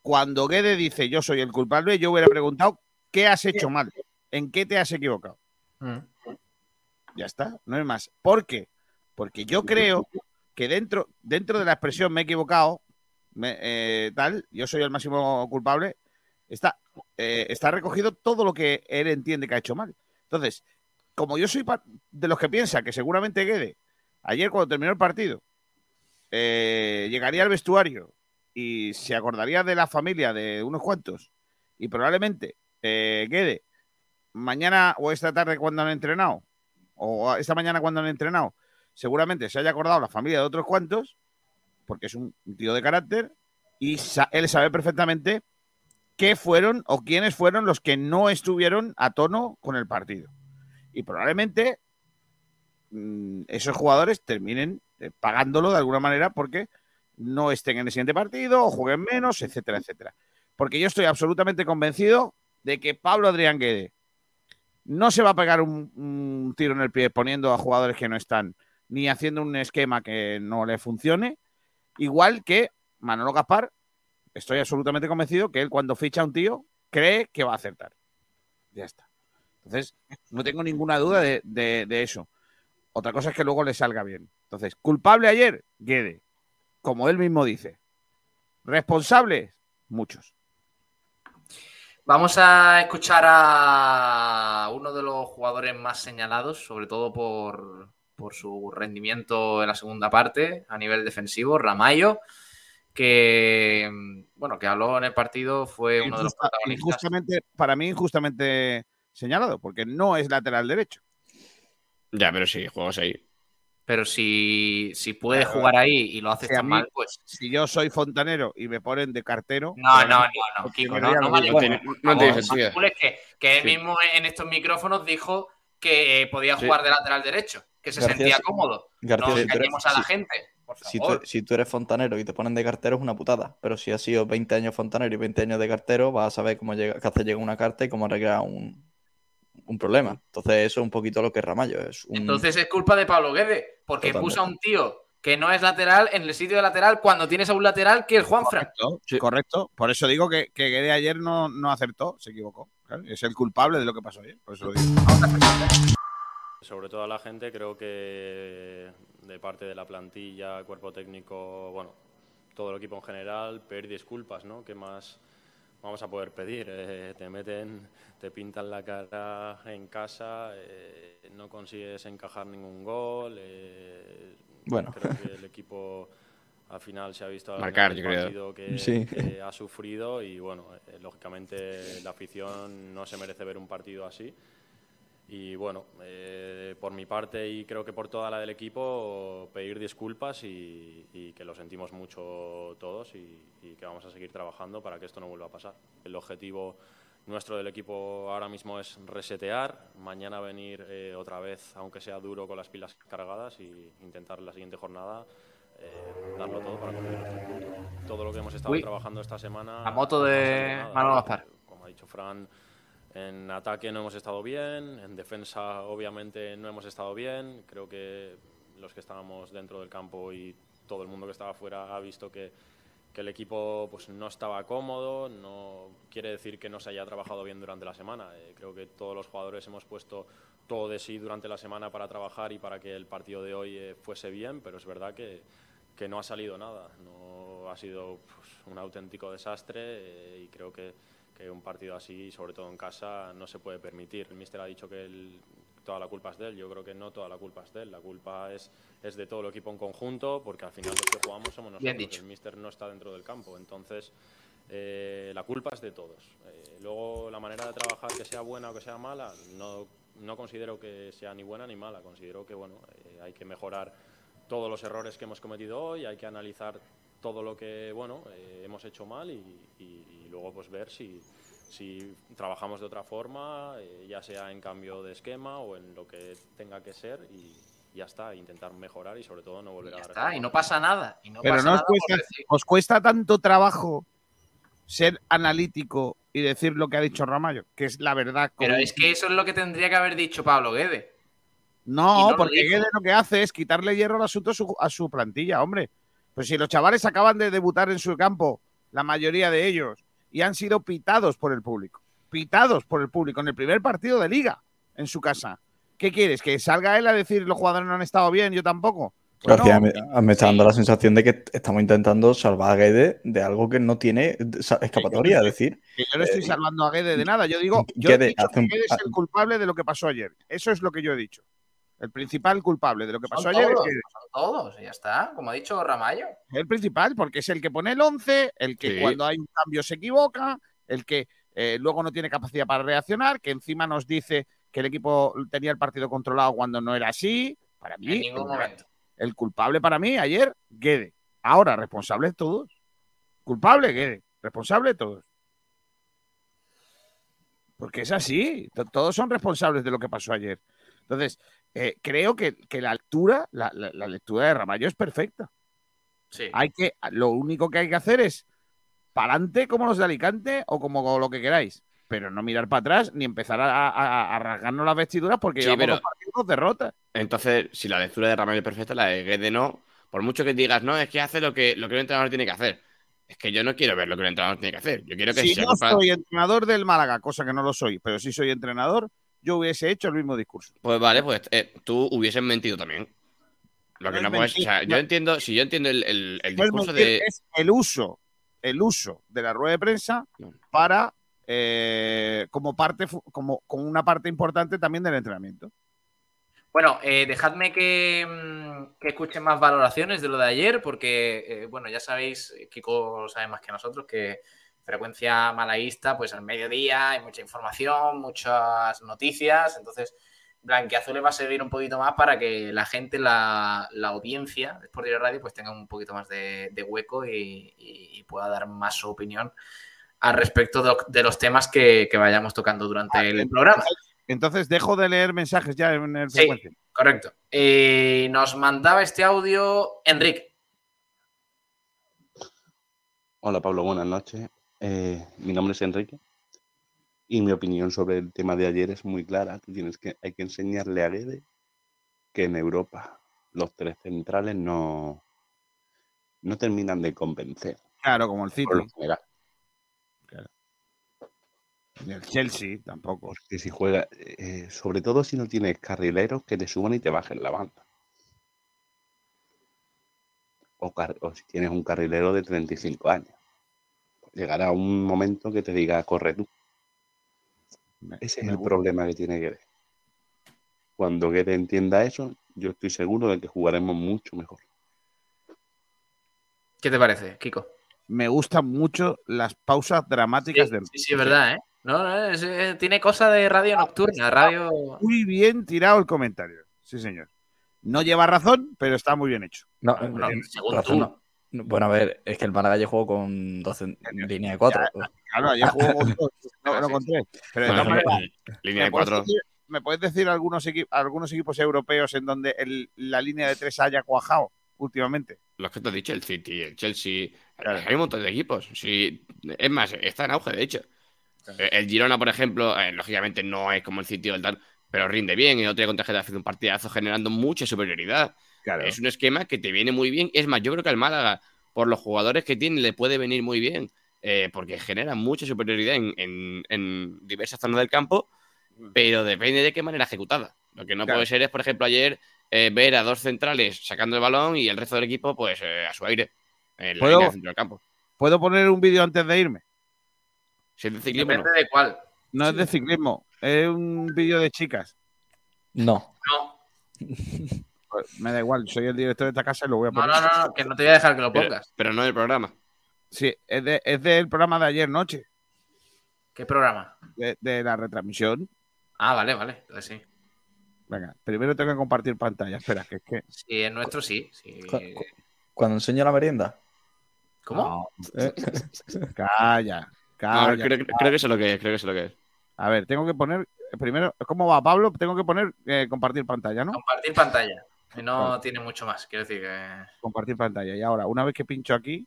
cuando Guede dice yo soy el culpable, yo hubiera preguntado qué has hecho mal, en qué te has equivocado. Ya está, no es más. ¿Por qué? Porque yo creo que dentro, dentro de la expresión me he equivocado, me- eh, tal, yo soy el máximo culpable, está, eh, está recogido todo lo que él entiende que ha hecho mal. Entonces, como yo soy de los que piensa que seguramente Guede, ayer cuando terminó el partido, eh, llegaría al vestuario y se acordaría de la familia de unos cuantos y probablemente eh, Guede mañana o esta tarde cuando han entrenado o esta mañana cuando han entrenado seguramente se haya acordado la familia de otros cuantos porque es un tío de carácter y él sabe perfectamente qué fueron o quiénes fueron los que no estuvieron a tono con el partido. Y probablemente mm, esos jugadores terminen eh, pagándolo de alguna manera porque no estén en el siguiente partido o jueguen menos, etcétera, etcétera. Porque yo estoy absolutamente convencido de que Pablo Adrián Guede no se va a pegar un, tiro en el pie poniendo a jugadores que no están, ni haciendo un esquema que no le funcione, igual que Manolo Gaspar, estoy absolutamente convencido que él cuando ficha a un tío cree que va a acertar. Ya está. Entonces, no tengo ninguna duda de- de eso. Otra cosa es que luego le salga bien. Entonces, culpable ayer, Guede, como él mismo dice. Responsables, muchos. Vamos a escuchar a uno de los jugadores más señalados, sobre todo por, por su rendimiento en la segunda parte a nivel defensivo, Ramayo, que bueno, que habló en el partido, fue uno de los protagonistas. injustamente, para mí, injustamente señalado, porque no es lateral derecho. Ya, pero sí, juegos ahí. Pero si, si puede Claro. jugar ahí y lo hace Si a tan mí- mal, pues. Si yo soy fontanero y me ponen de cartero. No, no, no, no, Kiko, no, no vale. no es que, que él Sí. mismo en estos micrófonos dijo que eh, podía Sí. jugar de lateral derecho, que se García, sentía cómodo. García, no si tú eres- engañemos a la gente, por Si tú, favor. si tú eres fontanero y te ponen de cartero es una putada, pero si has sido 20 años fontanero y 20 años de cartero, vas a saber cómo llega, qué hace llega una carta y cómo arreglar un, un problema. Entonces eso es un poquito lo que es Ramallo. Es un... Entonces es culpa de Pablo Guede, porque Totalmente. puso a un tío que no es lateral en el sitio de lateral cuando tienes a un lateral que es Juanfran. Correcto, correcto. Por eso digo que, que Guede ayer no, no acertó, se equivocó. Claro, Es el culpable de lo que pasó ayer. Por eso lo digo. Sobre todo a la gente, creo que de parte de la plantilla, cuerpo técnico, bueno, todo el equipo en general, pedir disculpas, ¿no? ¿Qué más vamos a poder pedir? Eh, te meten, te pintan la cara en casa, eh, no consigues encajar ningún gol. eh, Bueno. Creo que el equipo al final se ha visto Marcar, yo creo. partido que, Sí. que ha sufrido y bueno, eh, lógicamente la afición no se merece ver un partido así. Y bueno, eh, por mi parte y creo que por toda la del equipo, pedir disculpas y, y que lo sentimos mucho todos y, y que vamos a seguir trabajando para que esto no vuelva a pasar. El objetivo nuestro del equipo ahora mismo es resetear, mañana venir eh, otra vez, aunque sea duro, con las pilas cargadas y intentar la siguiente jornada eh, darlo todo para conseguir. Todo lo que hemos estado Uy. trabajando esta semana... La moto de. Manolo Gaspar. Como ha dicho Fran, en ataque no hemos estado bien, en defensa obviamente no hemos estado bien. Creo que los que estábamos dentro del campo y todo el mundo que estaba fuera ha visto que, que el equipo pues, no estaba cómodo. No quiere decir que no se haya trabajado bien durante la semana. Eh, creo que todos los jugadores hemos puesto todo de sí durante la semana para trabajar y para que el partido de hoy eh, fuese bien, pero es verdad que, que no ha salido nada. No ha sido pues, un auténtico desastre eh, y creo que, que un partido así, sobre todo en casa, no se puede permitir. El míster ha dicho que el- toda la culpa es de él. Yo creo que no toda la culpa es de él. La culpa es, es de todo el equipo en conjunto, porque al final los que jugamos somos Bien nosotros. dicho. El míster no está dentro del campo. Entonces, eh, la culpa es de todos. Eh, luego, la manera de trabajar, que sea buena o que sea mala, no, no considero que sea ni buena ni mala. Considero que bueno, eh, hay que mejorar todos los errores que hemos cometido hoy, hay que analizar todo lo que bueno eh, hemos hecho mal y, y- y luego pues ver si, si trabajamos de otra forma, eh, ya sea en cambio de esquema o en lo que tenga que ser y ya está, intentar mejorar y sobre todo no volver a dar Está, y no pasa nada. Y no Pero pasa no os nada cuesta, decir- os cuesta tanto trabajo ser analítico y decir lo que ha dicho Ramallo, que es la verdad. Pero es que eso es lo que tendría que haber dicho Pablo Guede. No, y no lo porque dijo. Guede lo que hace es quitarle hierro al asunto a su, a su plantilla, hombre. Pues si los chavales acaban de debutar en su campo, la mayoría de ellos, y han sido pitados por el público, pitados por el público en el primer partido de liga en su casa. ¿Qué quieres? ¿Que salga él a decir los jugadores no han estado bien, yo tampoco? Pues no. me, me está dando la sensación de que estamos intentando salvar a Guede de algo que no tiene escapatoria. Es decir, Que yo no estoy Eh, salvando a Guede de nada. Yo digo, yo he dicho que Guede es el culpable de lo que pasó ayer. Eso es lo que yo he dicho. El principal culpable de lo que pasó Son ayer todos, es Guede. son todos, y ya está. Como ha dicho Ramallo. El principal, porque es el que pone el 11, el que Sí. cuando hay un cambio se equivoca, el que eh, luego no tiene capacidad para reaccionar, que encima nos dice que el equipo tenía el partido controlado cuando no era así. Para mí, En ningún el, momento. el culpable para mí ayer, Guede. Ahora, responsables todos. Culpable, Guede. Responsable todos. Porque es así. to- Todos son responsables de lo que pasó ayer. Entonces, eh, creo que, que la lectura, la, la- la lectura de Ramallo es perfecta. Sí. Hay que, lo único que hay que hacer es para adelante como los de Alicante o como lo que queráis. Pero no mirar para atrás ni empezar a, a- a rasgarnos las vestiduras porque Sí, llevamos pero- dos partidos dos derrotas. Entonces, si la lectura de Ramallo es perfecta, la de Guede no, por mucho que digas, no, es que hace lo que, lo que un entrenador tiene que hacer. Es que yo no quiero ver lo que un entrenador tiene que hacer. Yo quiero que Si sea no soy entrenador del Málaga, cosa que no lo soy, pero si soy entrenador, yo hubiese hecho el mismo discurso. Pues vale, pues eh, tú hubieses mentido también. Lo No que es no puedes. O sea, no. yo entiendo, si yo entiendo el, el- discurso de. es el uso, el uso de la rueda de prensa para eh, como parte, como, como una parte importante también del entrenamiento. Bueno, eh, dejadme que, mm, que escuchen más valoraciones de lo de ayer, porque, eh, bueno, ya sabéis, Kiko lo sabe más que nosotros, que frecuencia malaísta, pues al mediodía hay mucha información, muchas noticias, entonces Blanquiazul va a servir un poquito más para que la gente, la, la audiencia de Sport Radio, pues tenga un poquito más de, de hueco y, y- y pueda dar más su opinión al respecto de, de los temas que, que vayamos tocando durante el programa. Entonces dejo de leer mensajes ya en el Sí, frecuencia. correcto. Eh, nos mandaba este audio Enrique. Hola Pablo, buenas noches. Eh, mi nombre es Enrique y mi opinión sobre el tema de ayer es muy clara. Tú tienes que, hay que enseñarle a Guede que en Europa los tres centrales no, no terminan de convencer. Claro, como el City. Ni el Chelsea tampoco. Porque si juega, eh, sobre todo si no tienes carrileros que te suban y te bajen la banda. O si tienes un carrilero de 35 años. Llegará un momento que te diga, corre tú. Ese es me el problema que tiene Guede. Cuando Guede entienda eso, yo estoy seguro de que jugaremos mucho mejor. ¿Qué te parece, Kiko? Me gustan mucho las pausas dramáticas del. Sí, sí, es verdad, ¿eh? No, no, es- tiene cosa de radio nocturna, radio... Muy bien tirado el comentario. Sí, señor. No lleva razón, pero está muy bien hecho. No, Bueno, eh, según razón tú. no. No, Bueno, a ver, es que el Málaga ya jugó con 12 líneas de 4. Claro, ayer jugó con dos, no, no con tres. Pero de Bueno, todas maneras, línea de ¿me puedes cuatro. decir- ¿Me puedes decir algunos, equi- algunos equipos europeos en donde el- la línea de tres haya cuajado últimamente? Los que te he dicho, el City, el Chelsea. Hay un montón de equipos. Sí, es más, está en auge, de hecho. Eh, El Girona, por ejemplo, eh, lógicamente no es como el City o el tal, pero rinde bien. El otro día contra Getafe hace un partidazo generando mucha superioridad. Es un esquema que te viene muy bien. Es más, yo creo que al Málaga, por los jugadores que tiene, le puede venir muy bien, eh, porque genera mucha superioridad en, en- en diversas zonas del campo, pero depende de qué manera ejecutada. Lo que no Claro. puede ser es, por ejemplo, ayer eh, ver a dos centrales sacando el balón y el resto del equipo, pues eh, a su aire, en la ¿Puedo- línea del centro del campo. ¿Puedo poner un vídeo antes de irme? Si es de ciclismo, no. Depende de cuál. No es de ciclismo, es un vídeo de chicas. No. Pues me da igual, soy el director de esta casa y lo voy a No, poner. no, no, no, que no te voy a dejar que lo Pero, pongas. pero no del programa. Sí, es, de- es del programa de ayer noche, ¿Qué programa? de, de la retransmisión. Ah, vale, vale. Entonces sí. Venga, primero tengo que compartir pantalla. Espera, que es que. Sí, es nuestro sí. sí. Cu- cu- Cuando enseño la merienda. ¿Cómo? ¿eh? Calla, No, calla. creo, creo que eso es lo que es, creo que eso es lo que es. A ver, tengo que poner. Primero, ¿cómo va Pablo? Tengo que poner eh, compartir pantalla, ¿no? Compartir pantalla. Que no Vale. tiene mucho más. Quiero decir que. Compartir pantalla. Y ahora, una vez que pincho aquí,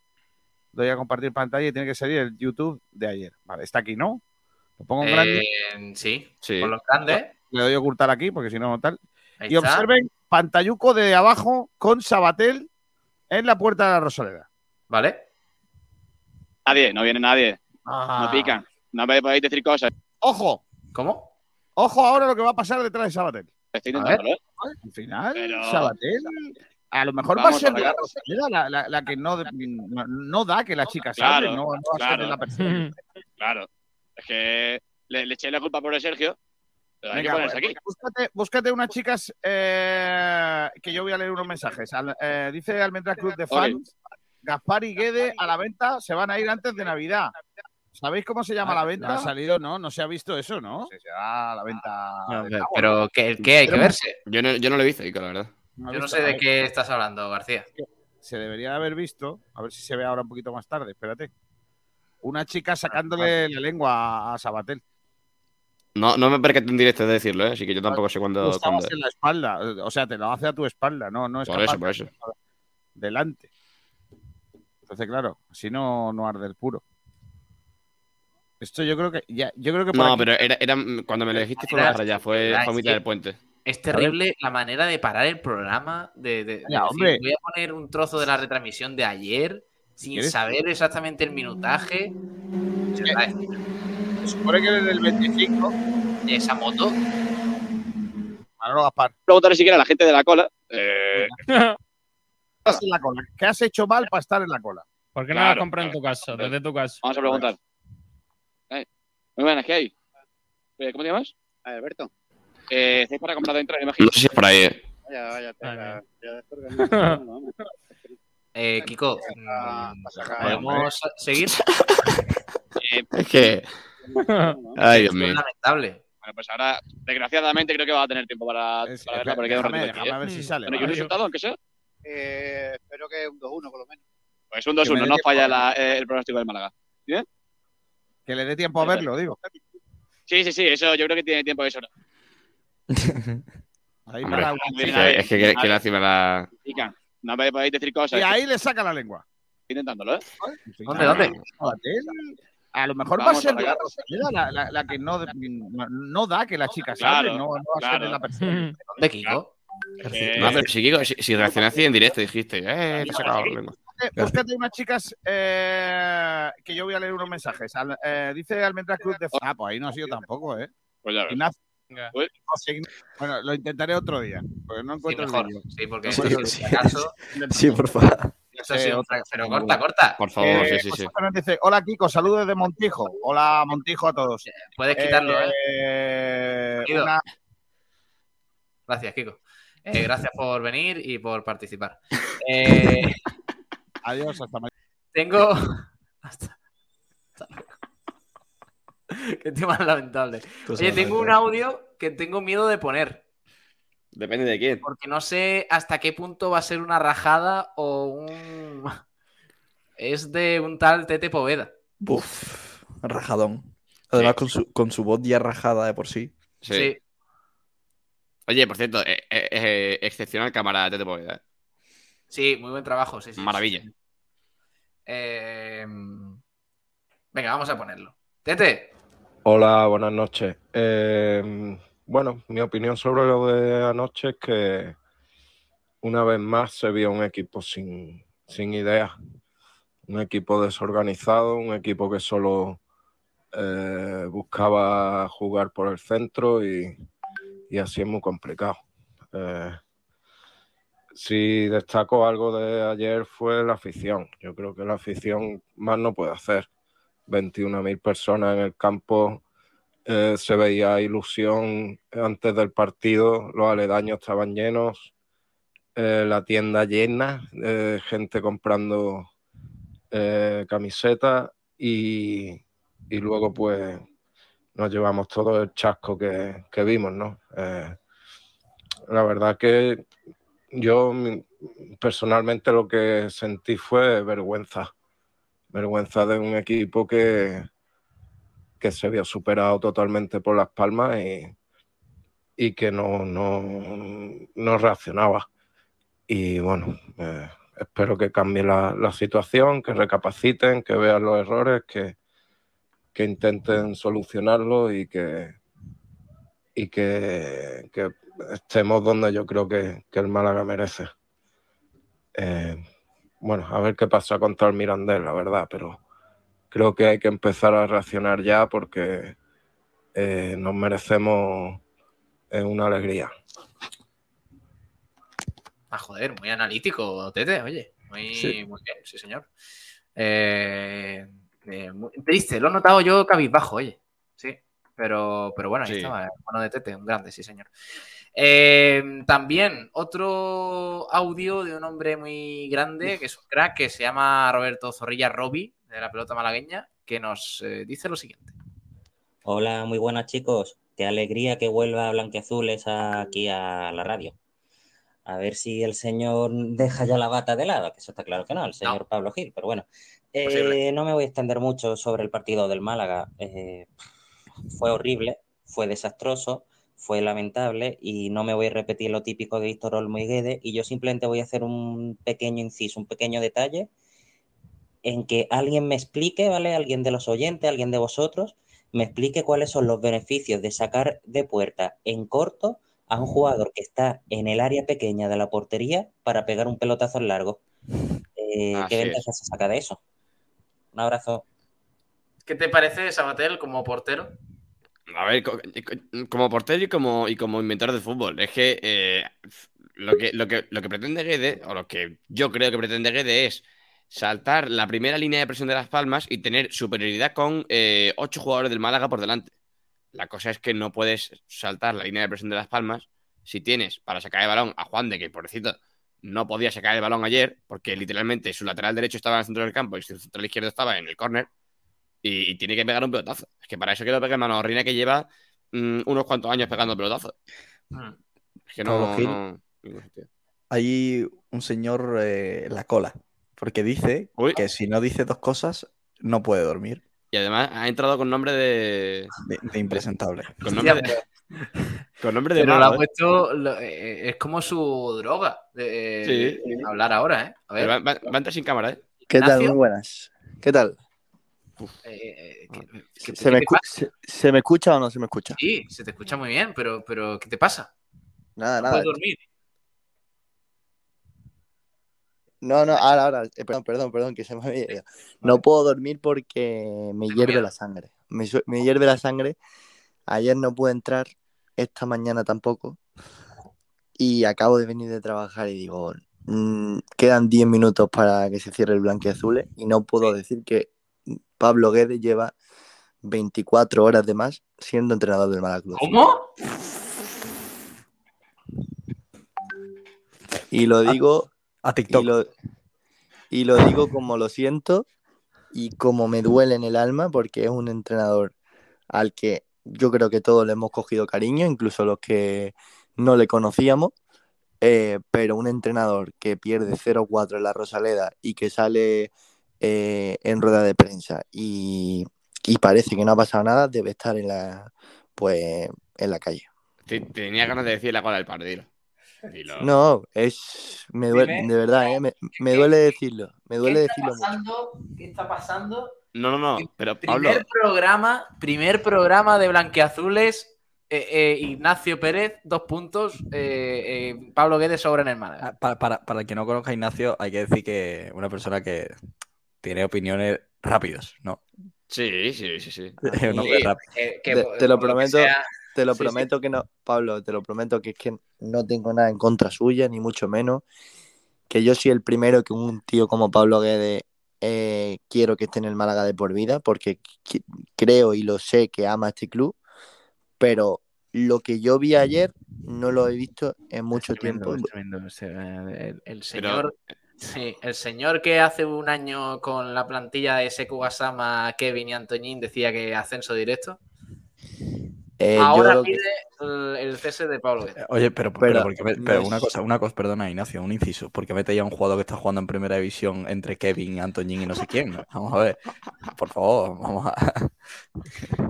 doy a compartir pantalla y tiene que salir el YouTube de ayer. Vale, está aquí, ¿no? Lo pongo en grande. Eh, sí, Sí. por los grandes. Le doy a ocultar aquí porque si no, tal. Ahí Y está. observen pantalluco de abajo con Sabatel en la puerta de la Rosaleda. ¿Vale? Nadie, no viene nadie. Ah. No pican. No me podéis decir cosas. ¡Ojo! ¿Cómo? Ojo ahora lo que va a pasar detrás de Sabatel. Estoy A intentándolo, ¿eh? Al final, Pero- Sabatel. A lo mejor va a ser la. Rosaleda la, la- la que no, no, da que la chica Claro, salve, no, no va a ser claro. la persona. Claro. Es que le, le eché la culpa por el Sergio. Pero hay Venga, que ponerse pues, aquí. Búscate, búscate unas chicas eh, que yo voy a leer unos mensajes. Al- eh, dice Almendra Cruz de Fans, Gaspar y Guede a la venta se van a ir antes de Navidad. ¿Sabéis cómo se llama la venta? ¿no ha salido, no, no se ha visto eso, ¿no? Se va a la venta. No, del pero- ¿qué, qué hay que verse? Yo no, yo no lo he visto, Ico, la verdad. Yo no sé de qué estás hablando, García. Se debería de haber visto, a ver si se ve ahora un poquito más tarde, espérate. Una chica sacándole la lengua a, Sabatel. No, no me percaté en directo de decirlo, ¿eh? así que yo tampoco sé Tú cuándo. estabas cuándo- en la espalda, o sea, te lo hace a tu espalda, no, no es Por capaz eso, por eso. de- delante. Entonces, claro, así no, no arde el puro. Esto yo creo que ya, yo creo que por No, aquí- pero era, era cuando me lo dijiste fue más allá, fue, fue a mitad del puente. Es terrible la manera de parar el programa, de, de- de Ya, decir, hombre. voy a poner un trozo de la retransmisión de ayer sin ¿Quieres? saber exactamente el minutaje. Se supone que desde el 25, Esa moto. Manolo Gaspar, Preguntarle siquiera a la gente de la cola. Eh, estás en la cola. ¿Qué has hecho mal para estar en la cola? ¿Por qué no Claro, la compras en claro, tu casa? Desde tu casa. vamos a preguntar. Muy buenas, ¿qué hay? Eh, ¿Cómo te llamas? Alberto. Eh, ¿Estáis para comprar dentro? Imagino. No sé si es por ahí. ¿eh? Vaya, vaya, Vale. ya. Eh, Kiko, mm, ¿podemos seguir? Eh, Es que. Ay, Dios Esto es mío. lamentable. bueno, pues ahora, desgraciadamente, creo que va a tener tiempo para, Es- para verla porque queda un déjame, ratito aquí, a ver si sale. Bueno, ¿y un resultado, aunque sea? Eh, espero que un 2-1 por lo menos. Pues un Que me 2-1, dé no falla la- eh, el pronóstico del Málaga. Que le dé tiempo a verlo, digo. Sí, sí, sí, eso yo creo que tiene tiempo de eso. Ahí Hombre, para- es que, es que, que, que lástima la. No me podéis decir cosas. Y ahí le saca la lengua. Intentándolo, ¿eh? ¿Dónde, dónde? A lo mejor va a ser de la la, la- la que no, no, da que la chica Claro, no, no va a ser de la persona. ¿Dónde, Kiko? Eh, No, pero si, Kiko, si, si reaccionaste en directo, dijiste, eh, te he sacado la lengua. Búscate- Búscate unas chicas eh, que yo voy a leer unos mensajes. Al- eh, dice Almendra Cruz de Ah, pues ahí no ha sido tampoco, ¿eh? Pues ya ves. Ign- Bueno, lo intentaré otro día, porque no Sí, encuentro mejor. el. Sí, porque Sí, por sí. Sí, favor. esto ha sido un fra- Pero corta, corta. Por favor, Eh, sí, sí, sí. Dice, hola Kiko, saludos desde Montijo. Hola Montijo a todos. Puedes quitarlo, ¿eh? Eh, una- Gracias, Kiko. Eh, gracias por venir y por participar. Eh, Adiós, hasta mañana. tengo. Hasta-. Qué tema lamentable. Oye, tengo un audio que tengo miedo de poner. Depende de quién. Porque no sé hasta qué punto va a ser una rajada o un. Es de un tal Tete Poveda. Uf, rajadón. Además, con, su, con su voz ya rajada de por sí. Sí. Sí. Oye, por cierto, eh, eh, eh, excepcional cámara de Poveda. Sí, muy buen trabajo. Sí, sí, Maravilla. sí. Eh, Venga, vamos a ponerlo. Tete, Hola, buenas noches. Eh, bueno, mi opinión sobre lo de anoche es que una vez más se vio un equipo sin, sin ideas, un equipo desorganizado, un equipo que solo eh, buscaba jugar por el centro y, y así es muy complicado. Eh, si destaco algo de ayer fue la afición. Yo creo que la afición más no puede hacer. 21.000 personas en el campo eh, se veía ilusión antes del partido, los aledaños estaban llenos, eh, la tienda llena, eh, gente comprando eh, camisetas y, y luego pues nos llevamos todo el chasco que, que vimos, ¿no? La verdad que yo personalmente lo que sentí fue vergüenza, vergüenza de un equipo que, que se vio superado totalmente por Las Palmas y, y que no, no, no reaccionaba. Y bueno, eh, espero que cambie la, la situación, que recapaciten, que vean los errores, que, que intenten solucionarlo y que, y que, que estemos donde yo creo que, que el Málaga merece. Eh, bueno, a ver qué pasa contra el Mirandés, la verdad, pero creo que hay que empezar a reaccionar ya porque eh, nos merecemos eh, una alegría. Ah, joder, muy analítico, Tete, oye. Muy, Sí. muy bien, sí, señor. Eh, eh, muy- triste, lo he notado yo cabizbajo, oye. Sí, pero, pero bueno, ahí Sí. estaba, hermano de Tete, un grande, sí, señor. Eh, también otro audio de un hombre muy grande, que es un crack, que se llama Roberto Zorrilla Robi, de la pelota malagueña, que nos eh, dice lo siguiente. Hola, muy buenas chicos. Qué alegría que vuelva Blanqueazules aquí a la radio. A ver si el señor deja ya la bata de lado, que eso está claro que no, el señor Pablo Gil, pero bueno. Eh, no me voy a extender mucho sobre el partido del Málaga. Eh, fue horrible, fue desastroso, fue lamentable y no me voy a repetir lo típico de Víctor Olmo y Guede y yo simplemente voy a hacer un pequeño inciso, un pequeño detalle en que alguien me explique, ¿vale? Alguien de los oyentes, alguien de vosotros, me explique cuáles son los beneficios de sacar de puerta en corto a un jugador que está en el área pequeña de la portería para pegar un pelotazo en largo. Eh, ¿Qué ventaja se saca de eso? Un abrazo. ¿Qué te parece Sabatel como portero? A ver, co- co- como portero y como, y como inventor de fútbol, es que, eh, lo que lo que lo que pretende Guede, o lo que yo creo que pretende Guede es saltar la primera línea de presión de Las Palmas y tener superioridad con eh, ocho jugadores del Málaga por delante. La cosa es que no puedes saltar la línea de presión de Las Palmas si tienes para sacar el balón a Juan de que, pobrecito, no podía sacar el balón ayer porque literalmente su lateral derecho estaba en el centro del campo y su central izquierdo estaba en el córner y, y tiene que pegar un pelotazo. Es que para eso quiero pegar mano Rina que lleva mm, unos cuantos años pegando pelotazos. Es que no, no- sentido. Hay un señor eh, en la cola, porque dice que si no dice dos cosas, no puede dormir. Y además ha entrado con nombre de. De, de impresentable. Con nombre de. Con nombre de Pero lo mago, ha ¿eh? puesto, lo- eh, es como su droga de, Sí. de hablar ahora, ¿eh? A ver. Va, va- va a entrar sin cámara, ¿eh? ¿Qué tal? Muy buenas. ¿Qué tal? Eh, ¿qué- qué- ¿Se qué me, se, se escucha o no se me escucha? Sí, se te escucha muy bien, pero, pero ¿qué te pasa? Nada, ¿No nada. puedes dormir? No, no, ahora, ahora. eh, perdón, perdón, perdón, que se me había ido. No puedo dormir porque me hierve la sangre. Me, me hierve la sangre. Ayer no pude entrar, esta mañana tampoco. Y acabo de venir de trabajar y digo, mm, quedan 10 minutos para que se cierre el blanqueazul y no puedo decir que Pablo Guedes lleva 24 horas de más siendo entrenador del Málaga. ¿Cómo? Y lo digo. A TikTok. Y lo, y lo digo como lo siento y como me duele en el alma, porque es un entrenador al que yo creo que todos le hemos cogido cariño, incluso los que no le conocíamos. eh, pero un entrenador que pierde 0-4 en la Rosaleda y que sale eh, en rueda de prensa y, y parece que no ha pasado nada, debe estar en la, pues, en la calle. Te- Tenía ganas de decir la cola del partido. Dilo. No, es. Me duele, Dime. de verdad, ¿eh? me, me duele decirlo. Me duele ¿Qué está decirlo mucho. pasando? ¿Qué está pasando? No, no, no. Pero Pablo, Primer programa, primer programa de Blanqueazules. eh, eh, Ignacio Pérez, dos puntos. eh, eh, Pablo Guedes sobra en el Málaga. Ah, Para, para- para el que no conozca a Ignacio, hay que decir que una persona que tiene opiniones rápidas, ¿no? Sí, sí, sí, sí. Es un hombre Sí, rápido. eh, que Te, lo prometo, sea- te lo Sí, sí. prometo que no, Pablo, te lo prometo que es que no tengo nada en contra suya, ni mucho menos. Que yo soy el primero que un tío como Pablo Guedes eh, quiero que esté en el Málaga de por vida, porque creo y lo sé que ama este club. pero lo que yo vi ayer no lo he visto en mucho Tremendo, tiempo. es tremendo. El, el Pero- señor, sí, el señor que hace un año con la plantilla de Seku Gasama, Kevin y Antoñín decía que ascenso directo. Eh, Ahora que- pide el, el cese de Pablo Guedes. Oye, pero, Pero pero, porque me- no pero es- una cosa, una cosa, perdona, Ignacio, un inciso, porque mete ya un jugador que está jugando en primera división entre Kevin, Antoñín y no sé quién. Vamos a ver, por favor, vamos a.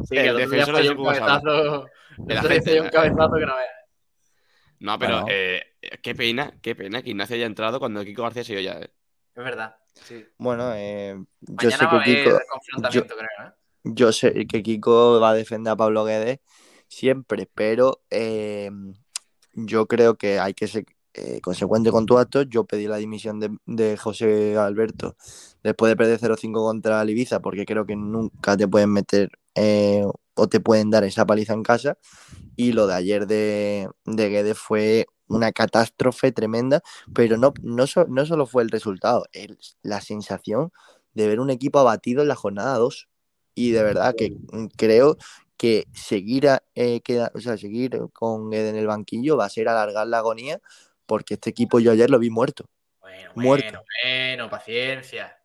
Sí, que el otro día defensor de un Seku Gasama. cabezazo. El El un ¿no? cabezazo que no veas. No, pero Bueno. eh, qué pena, qué pena que Ignacio haya entrado cuando Kiko García se ya. eh. Es verdad. Sí. Bueno, eh, yo sé que Kiko, yo, confrontamiento, creo. ¿eh? yo sé que Kiko va a defender a Pablo Guedes siempre, pero eh, yo creo que hay que ser eh, consecuente con tu acto. Yo pedí la dimisión de, de José Alberto después de perder 0-5 contra el Ibiza, porque creo que nunca te pueden meter eh, o te pueden dar esa paliza en casa. Y lo de ayer de, de Guedes fue una catástrofe tremenda, pero no, no, so- no solo fue el resultado, el- la sensación de ver un equipo abatido en la jornada 2. Y de verdad que mm, creo que seguir, a- eh, queda- o sea, seguir con Guedes en el banquillo va a ser alargar la agonía, porque este equipo yo ayer lo vi muerto. muerto. Bueno, bueno, paciencia.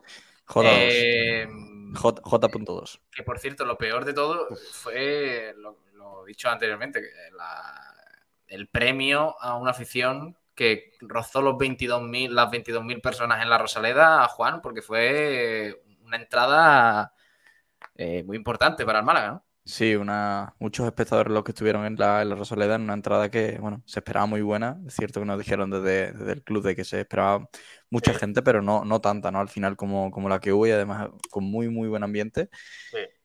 J2. Eh, J- J.2. que por cierto, lo peor de todo fue lo, lo dicho anteriormente, que la- el premio a una afición que rozó los 22.000, las 22.000 personas en la Rosaleda a Juan, porque fue una entrada eh, muy importante para el Málaga, ¿no? Sí, una, muchos espectadores los que estuvieron en la, en la Rosaleda en una entrada que, bueno, se esperaba muy buena. Es cierto que nos dijeron desde, desde el club de que se esperaba mucha gente, pero no, no tanta, ¿no? Al final como, como la que hubo y además con muy, muy buen ambiente.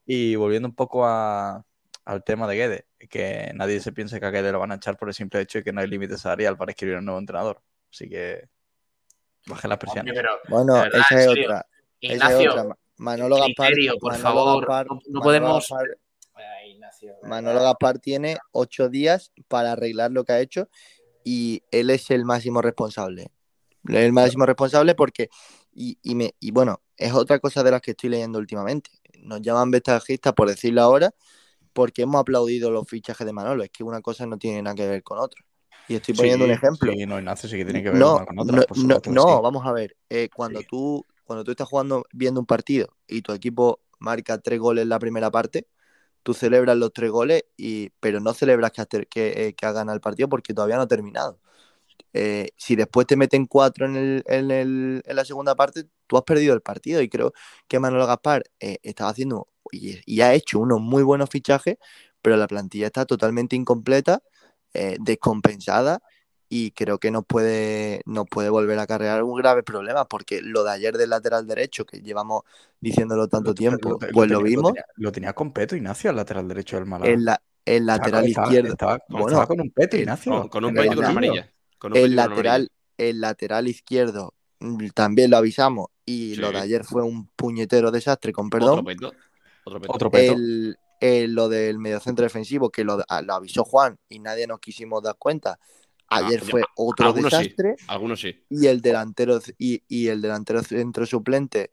Y volviendo un poco a- al tema de Guedes, que nadie se piense que a Guedes lo van a echar por el simple hecho de que no hay límite salarial para escribir un nuevo entrenador. Así que baje las. Hombre, pero, Bueno, verdad, esa es otra. Esa es Ignacio, otra. Ma- Manolo Gaspar. criterio, por Manolo favor. Gaspar- No- no Manolo podemos- Gaspar- Ay, Ignacio, Manolo Gaspar tiene ocho días para arreglar lo que ha hecho y él es el máximo responsable. El máximo responsable porque, y, y me, y bueno, es otra cosa de las que estoy leyendo últimamente. Nos llaman ventajistas por decirlo ahora porque hemos aplaudido los fichajes de Manolo. Es que una cosa no tiene nada que ver con otra. Y estoy poniendo Sí, un ejemplo. Sí, no, Ignacio, sí que tiene que ver No, con otra. no, por no, supuesto que no, sí. vamos a ver. eh, cuando, tú, cuando tú estás jugando, viendo un partido y tu equipo marca tres goles en la primera parte, tú celebras los tres goles, y, pero no celebras que, que, eh, que ha ganado el partido porque todavía no ha terminado. Eh, si después te meten cuatro en, el, en, el- en la segunda parte, tú has perdido el partido. Y creo que Manolo Gaspar eh, estaba haciendo y, y ha hecho unos muy buenos fichajes, pero la plantilla está totalmente incompleta, eh, descompensada y creo que nos puede, nos puede volver a acarrear un grave problema, porque lo de ayer del lateral derecho, que llevamos diciéndolo tanto tiempo, Lo- pues lo vimos, tenía, lo tenía con peto, Ignacio, el lateral derecho del Málaga. el, la- el lateral Estaba- izquierdo. Estaba, bueno, estaba con un peto, el- Ignacio. Con, con un en peito y con una amarilla. El lateral, el lateral izquierdo mm, también lo avisamos y Sí. lo de ayer fue un puñetero desastre, con perdón. Otro peto. El, el- lo del mediocentro defensivo, que lo, a- lo avisó Juan y nadie nos quisimos dar cuenta. Ayer Ah, fue ya- otro algunos sí, desastre. algunos sí. Y el delantero y, y el delantero centro suplente,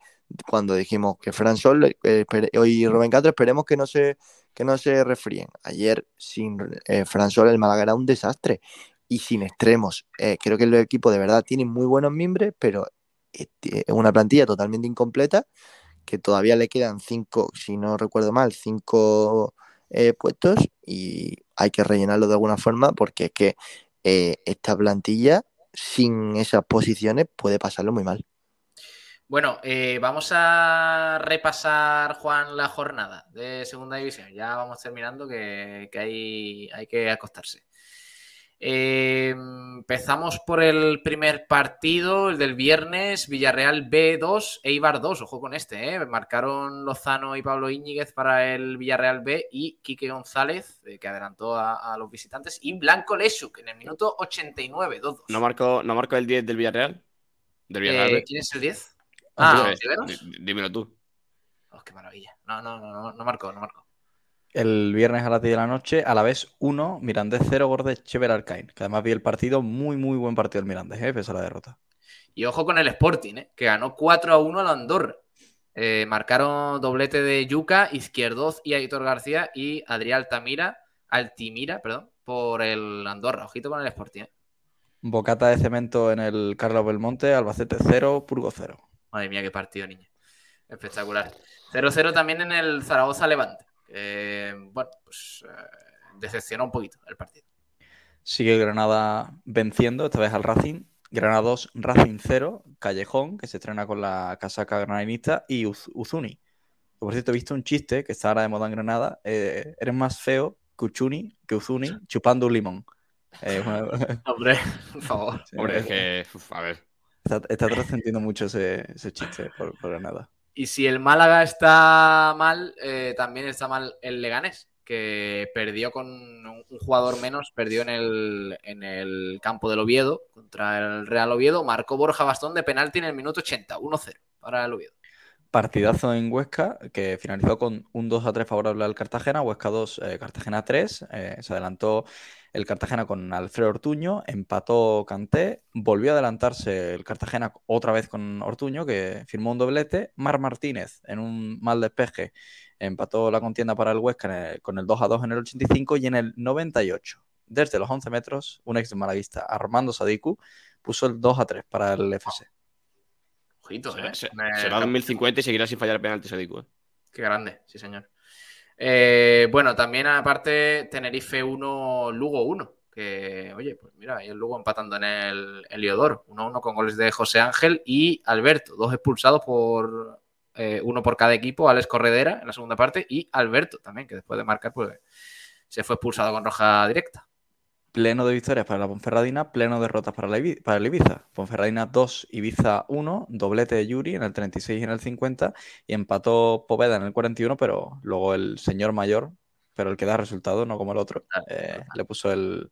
cuando dijimos que Fran Sol eh, y Rubén Castro, esperemos que no se, que no se refríen. Ayer sin eh, Fran Sol el Málaga era un desastre. Y sin extremos. Eh, creo que el equipo de verdad tiene muy buenos mimbres, pero eh, es una plantilla totalmente incompleta, que todavía le quedan cinco, si no recuerdo mal, cinco eh, puestos y hay que rellenarlo de alguna forma porque es que eh, esta plantilla sin esas posiciones puede pasarlo muy mal. Bueno, eh, vamos a repasar, Juan, la jornada de Segunda División. Ya vamos terminando, que, que hay, hay que acostarse. Eh, empezamos por el primer partido, el del viernes, Villarreal B2, Eibar 2, ojo con este, ¿eh? marcaron Lozano y Pablo Íñiguez para el Villarreal B y Quique González, eh, que adelantó a, a los visitantes, y Blanco Leshuk en el minuto 89, 2-2. ¿No marcó, ¿No marcó el 10 del Villarreal? ¿Del Villarreal? Eh, B? ¿Quién es el 10? Ah, Ah, Dímelo tú. Oh, qué maravilla. No, no, no, no, no marcó, no marcó. El viernes a las 10 de la noche, a la vez 1, Mirandés 0, Gordes Chever Arcain. Que además vi el partido, muy, muy buen partido el Mirandés, ¿eh? pese a la derrota. Y ojo con el Sporting, ¿eh? que ganó 4 a 1 a la Andorra. Eh, marcaron doblete de Yuca, Izquierdoz y Aitor García y Adrián Altamira Altimira, perdón, por el Andorra. Ojito con el Sporting. ¿eh? Bocata de cemento en el Carlos Belmonte, Albacete 0, Purgo 0. Madre mía, qué partido, niño. Espectacular. 0-0 también en el Zaragoza Levante. Que, bueno, pues eh, decepcionó un poquito el partido. Sigue Granada venciendo, esta vez al Racing. Granada 2, Racing 0, Callejón, que se estrena con la casaca granadinista, y Uz- Uzuni. Que, Por cierto, he visto un chiste que está ahora de moda en Granada. eh, eres más feo que Uchuni, que Uzuni, chupando un limón. Eh, una- Hombre, por favor. Sí, Hombre, es eh, que, uf, a ver. Está, está trascendiendo mucho ese, ese chiste por, por Granada. Y si el Málaga está mal, eh, también está mal el Leganés, que perdió con un un jugador menos, perdió en el, en el campo del Oviedo contra el Real Oviedo. Marcó Borja Bastón de penalti en el minuto 80, 1-0 para el Oviedo. Partidazo en Huesca, que finalizó con un 2 a 3 favorable al Cartagena, Huesca 2, eh, Cartagena 3. eh, se adelantó el Cartagena con Alfredo Ortuño, empató Canté, volvió a adelantarse el Cartagena otra vez con Ortuño, que firmó un doblete. Mar Martínez, en un mal despeje, empató la contienda para el Huesca el- con el 2 a 2 en el 85 y en el 98, desde los 11 metros, un ex malaguista, Armando Sadiku, puso el 2 a 3 para el FC. Ojito, Se- ¿eh? se- Me- será 2050 y seguirá sin fallar penaltis, Sadiku. ¿eh? Qué grande, sí, señor. Eh, bueno, también aparte Tenerife 1, Lugo 1. Que, oye, pues mira, ahí el Lugo empatando en el Heliodoro. 1-1 con goles de José Ángel y Alberto. Dos expulsados por eh, uno por cada equipo. Alex Corredera en la segunda parte y Alberto también, que después de marcar, pues se fue expulsado con roja directa. Pleno de victorias para la Ponferradina, pleno de derrotas para, la Ibi- para el Ibiza. Ponferradina 2, Ibiza 1, doblete de Yuri en el 36 y en el 50, y empató Poveda en el 41, pero luego el señor mayor, pero el que da resultado, no como el otro, eh, le puso el,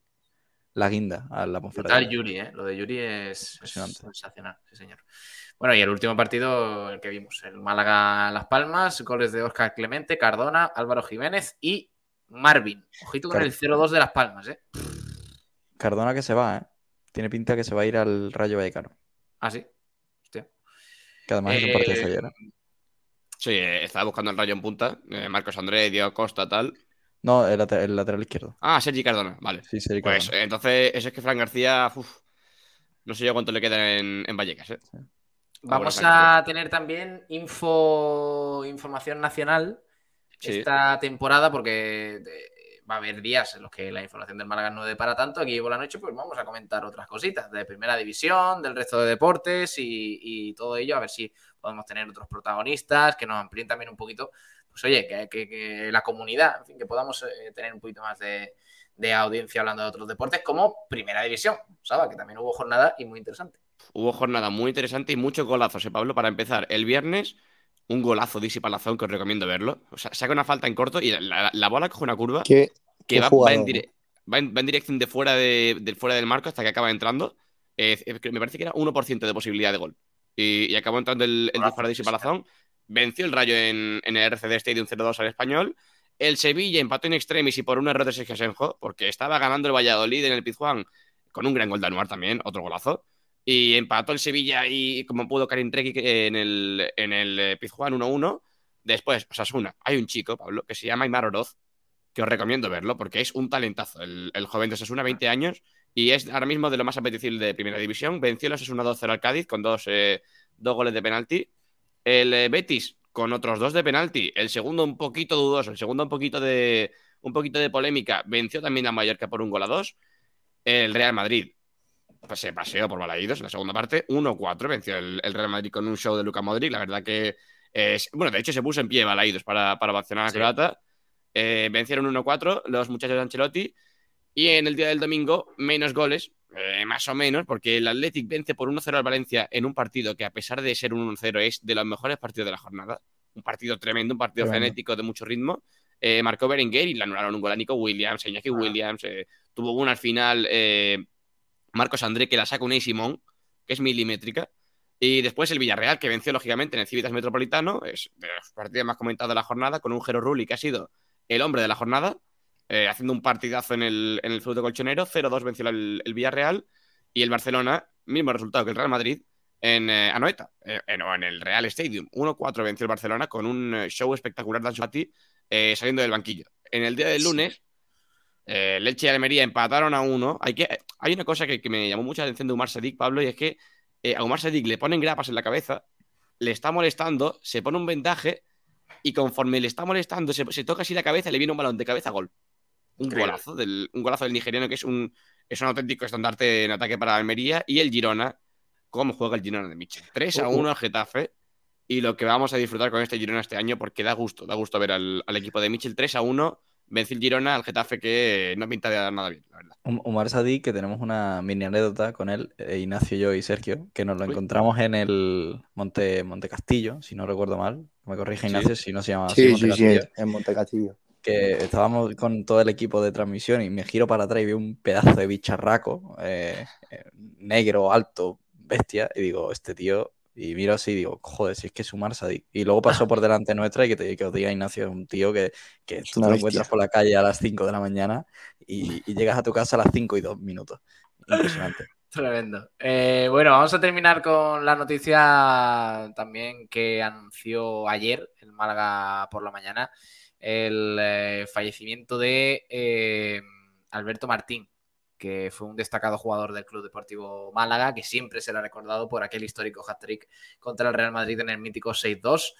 la guinda a la Ponferradina. Yuri, ¿eh? Lo de Yuri es, es sensacional, sí, señor. Bueno, y el último partido, el que vimos, el Málaga-Las Palmas, goles de Óscar Clemente, Cardona, Álvaro Jiménez y Marvin. Ojito con el 0-2 de Las Palmas, ¿eh? Cardona que se va, ¿eh? Tiene pinta que se va a ir al Rayo Vallecano, Ah, sí. Hostia. que además es un partido Eh, ayer. ¿eh? Sí, eh, estaba buscando el rayo en punta. eh, Marcos André, Diego Costa, tal. No, el, el lateral izquierdo. Ah, Sergi Cardona, vale. Sí, Sergi Pues Cardona. eh, entonces, eso es que Fran García, uf, no sé yo cuánto le queda en, en Vallecas, ¿eh? Vamos a tener también info, información nacional Sí. esta temporada porque eh, va a haber días en los que la información del Málaga no dé para tanto. Aquí por la noche pues vamos a comentar otras cositas de primera división, del resto de deportes y, todo ello, a ver si podemos tener otros protagonistas que nos amplíen también un poquito, pues oye, que la comunidad, en fin, que podamos eh, tener un poquito más de, de audiencia hablando de otros deportes como primera división, ¿sabes? Que también hubo jornada y muy interesante. Hubo jornada muy interesante y muchos golazos, ¿eh, Pablo? Para empezar, el viernes, un golazo de Isi Palazón que os recomiendo verlo. O sea, saca una falta en corto y la, la bola coge una curva Qué, que qué va, en ¿no? dire- va, en, va en dirección de fuera, de, del fuera del marco hasta que acaba entrando. Eh, me parece que era 1% de posibilidad de gol. Y, y acabó entrando el, el disparo de Isi Palazón. Venció el Rayo en, en el RCD Stadium 0-2 al español. El Sevilla empató en extremis y por un error de Sergio Asenjo, porque estaba ganando el Valladolid en el Pizjuán con un gran gol de Anuar también, otro golazo. Y empató el Sevilla y como pudo Karim Requi en el, en el eh, Pizjuán 1-1. Después, Osasuna. Hay un chico, Pablo, que se llama Aymar Oroz, que os recomiendo verlo porque es un talentazo. El, el joven de Osasuna, 20 años, y es ahora mismo de lo más apetecible de Primera División. Venció el Osasuna 2-0 al Cádiz con dos, eh, dos goles de penalti. El eh, Betis con otros dos de penalti. El segundo un poquito dudoso, el segundo un poquito de, un poquito de polémica. Venció también a Mallorca por un gol a dos. El Real Madrid pues se paseó por Balaídos en la segunda parte. 1-4 venció el, el Real Madrid con un show de Luca Modric. La verdad que, bueno, de hecho se puso en pie Balaídos para, para vacionar a Sí. Croata. Eh, vencieron 1-4 los muchachos de Ancelotti. Y en el día del domingo, menos goles, eh, más o menos, porque el Athletic vence por 1-0 al Valencia en un partido que, a pesar de ser un 1-0, es de los mejores partidos de la jornada. Un partido tremendo, un partido Tremendo. frenético de mucho ritmo. Eh, marcó Berenguer y le anularon un gol a Nico Williams, a Iñaki Williams. eh, tuvo una al final Marcos André que la saca Unai Simón, que es milimétrica. Y después el Villarreal, que venció lógicamente en el Civitas Metropolitano, es de los partidos más comentados de la jornada, con un Jero Rulli que ha sido el hombre de la jornada, eh, haciendo un partidazo en el, en el fútbol colchonero. 0-2 venció el, el Villarreal y el Barcelona, mismo resultado que el Real Madrid, en eh, Anoeta, eh, en, o en el Real Stadium. 1-4 venció el Barcelona con un eh, show espectacular de Ansu Fati, eh, saliendo del banquillo. En el día del lunes, Eh, Leche y Almería empataron a uno. Hay, que, hay una cosa que, que me llamó mucha atención de Umar Sadik, Pablo, y es que eh, a Umar Sadik le ponen grapas en la cabeza, le está molestando, se pone un vendaje y conforme le está molestando, se, se toca así la cabeza y le viene un balón de cabeza gol. Un Increíble. golazo, del, un golazo del nigeriano que es un, es un auténtico estandarte en ataque para Almería. Y el Girona, cómo juega el Girona de Michel. 3 a Uh, uh. 1 al Getafe. Y lo que vamos a disfrutar con este Girona este año, porque da gusto, da gusto ver al, al equipo de Michel 3 a 1. Vence el Girona al Getafe que no pinta de dar nada bien, la verdad. Um- Omar Sadí, que tenemos una mini anécdota con él, eh, Ignacio, yo y Sergio, que nos lo Uy. encontramos en el Monte, Monte Castillo, si no recuerdo mal. Me corrige Sí. Ignacio si no se llama así, Sí, Monte sí, sí, Castillo. en Montecastillo. Que estábamos con todo el equipo de transmisión y me giro para atrás y veo un pedazo de bicharraco, eh, eh, negro, alto, bestia, y digo, este tío, y miro así y digo, joder, si es que es Umar Sadik. Y luego pasó por delante nuestra y que, te, que os diga Ignacio, es un tío que, que tú te lo encuentras por la calle a las 5 de la mañana y, y llegas a tu casa a las 5 y 2 minutos. Impresionante. Tremendo. Eh, bueno, vamos a terminar con la noticia también que anunció ayer el Málaga por la mañana, el eh, fallecimiento de eh, Alberto Martín, que fue un destacado jugador del Club Deportivo Málaga, que siempre será recordado por aquel histórico hat-trick contra el Real Madrid en el mítico 6-2.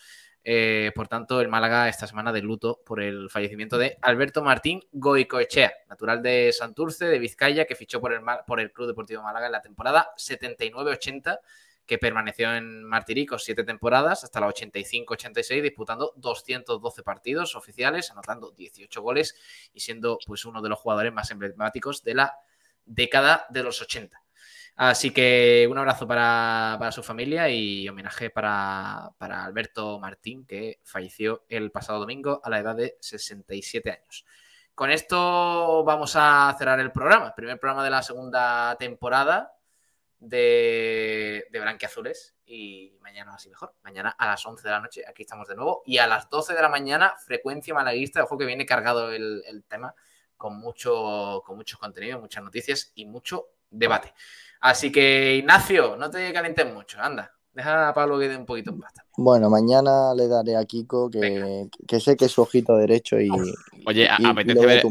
Eh, por tanto, el Málaga esta semana de luto por el fallecimiento de Alberto Martín Goicoechea, natural de Santurce, de Vizcaya, que fichó por el, por el Club Deportivo Málaga en la temporada 79-80, que permaneció en Martiricos siete temporadas hasta la 85-86, disputando 212 partidos oficiales, anotando 18 goles y siendo pues uno de los jugadores más emblemáticos de la década de los 80. Así que un abrazo para, para su familia y homenaje para, para Alberto Martín, que falleció el pasado domingo a la edad de 67 años. Con esto vamos a cerrar el programa, primer programa de la segunda temporada de, de Blanquiazules y mañana así mejor. Mañana a las 11 de la noche aquí estamos de nuevo y a las 12 de la mañana frecuencia malaguista. Ojo que viene cargado el, el tema con mucho, con mucho contenido, muchas noticias y mucho debate. Así que Ignacio, no te calientes mucho, anda. Deja a Pablo que dé un poquito en pasta. Bueno, mañana le daré a Kiko que, que sé que es su ojito derecho y, Oye, y- y apetece a ver,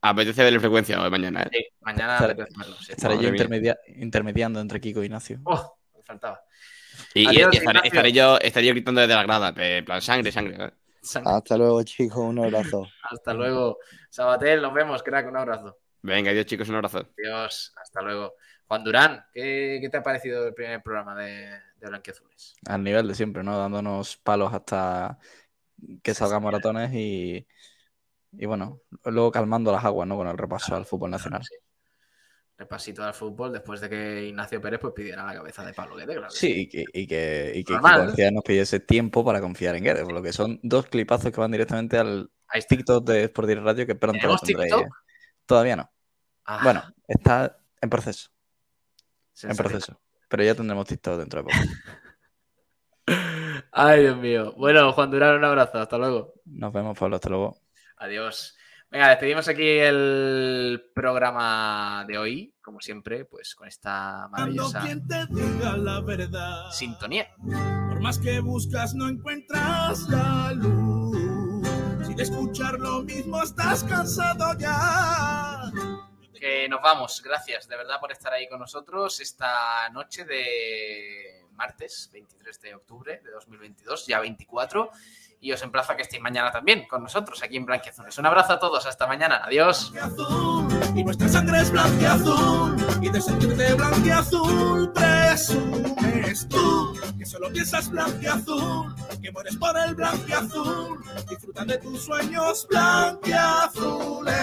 apetece ver el frecuencia hoy mañana, ¿eh? Sí, mañana Estaré, sí. estaré yo intermedia- intermediando entre Kiko y Ignacio. Oh, me faltaba. Y, y- Adiós, y estaré, yo, estaré yo gritando desde la grada, de plan sangre, sangre. ¿eh? Hasta luego, chicos. Un abrazo. Hasta luego. Sabatel, nos vemos, crack, un abrazo. Venga, adiós chicos, un abrazo. Adiós, hasta luego. Juan Durán, ¿qué, qué te ha parecido el primer programa de, de Blanquiazules? Al nivel de siempre, ¿no? Dándonos palos hasta que salgan maratones y, y bueno, luego calmando las aguas, ¿no? Con el repaso al fútbol nacional. Repasito al fútbol después de que Ignacio Pérez pues, pidiera la cabeza de Pablo Guede, claro. Sí, y que, y que, y. García nos pidiese tiempo para confiar en Guedes, por lo que son dos clipazos que van directamente al TikTok de Sport Radio que pronto lo ¿Tenemos tendréis. Todavía no. Ah. Bueno, está en proceso. En proceso. Pero ya tendremos TikTok dentro de poco. Ay, Dios mío. Bueno, Juan Durán, un abrazo. Hasta luego. Nos vemos, Pablo. Hasta luego. Adiós. Venga, despedimos aquí el programa de hoy, como siempre, pues con esta maravillosa quien te diga la verdad. sintonía. Por más que buscas, no encuentras la luz. Si de escuchar lo mismo estás cansado ya. Que nos vamos. Gracias de verdad por estar ahí con nosotros esta noche de martes 23 de octubre de 2022, ya 24. Y os emplazo a que estéis mañana también con nosotros aquí en Blanquiazules. Un abrazo a todos. Hasta mañana. Adiós. Y nuestra sangre es blanqueazul. Y de sentirte blanqueazul presumes tú. Que solo piensas blanqueazul. Que mueres por el blanqueazul. Disfruta de tus sueños blanqueazules.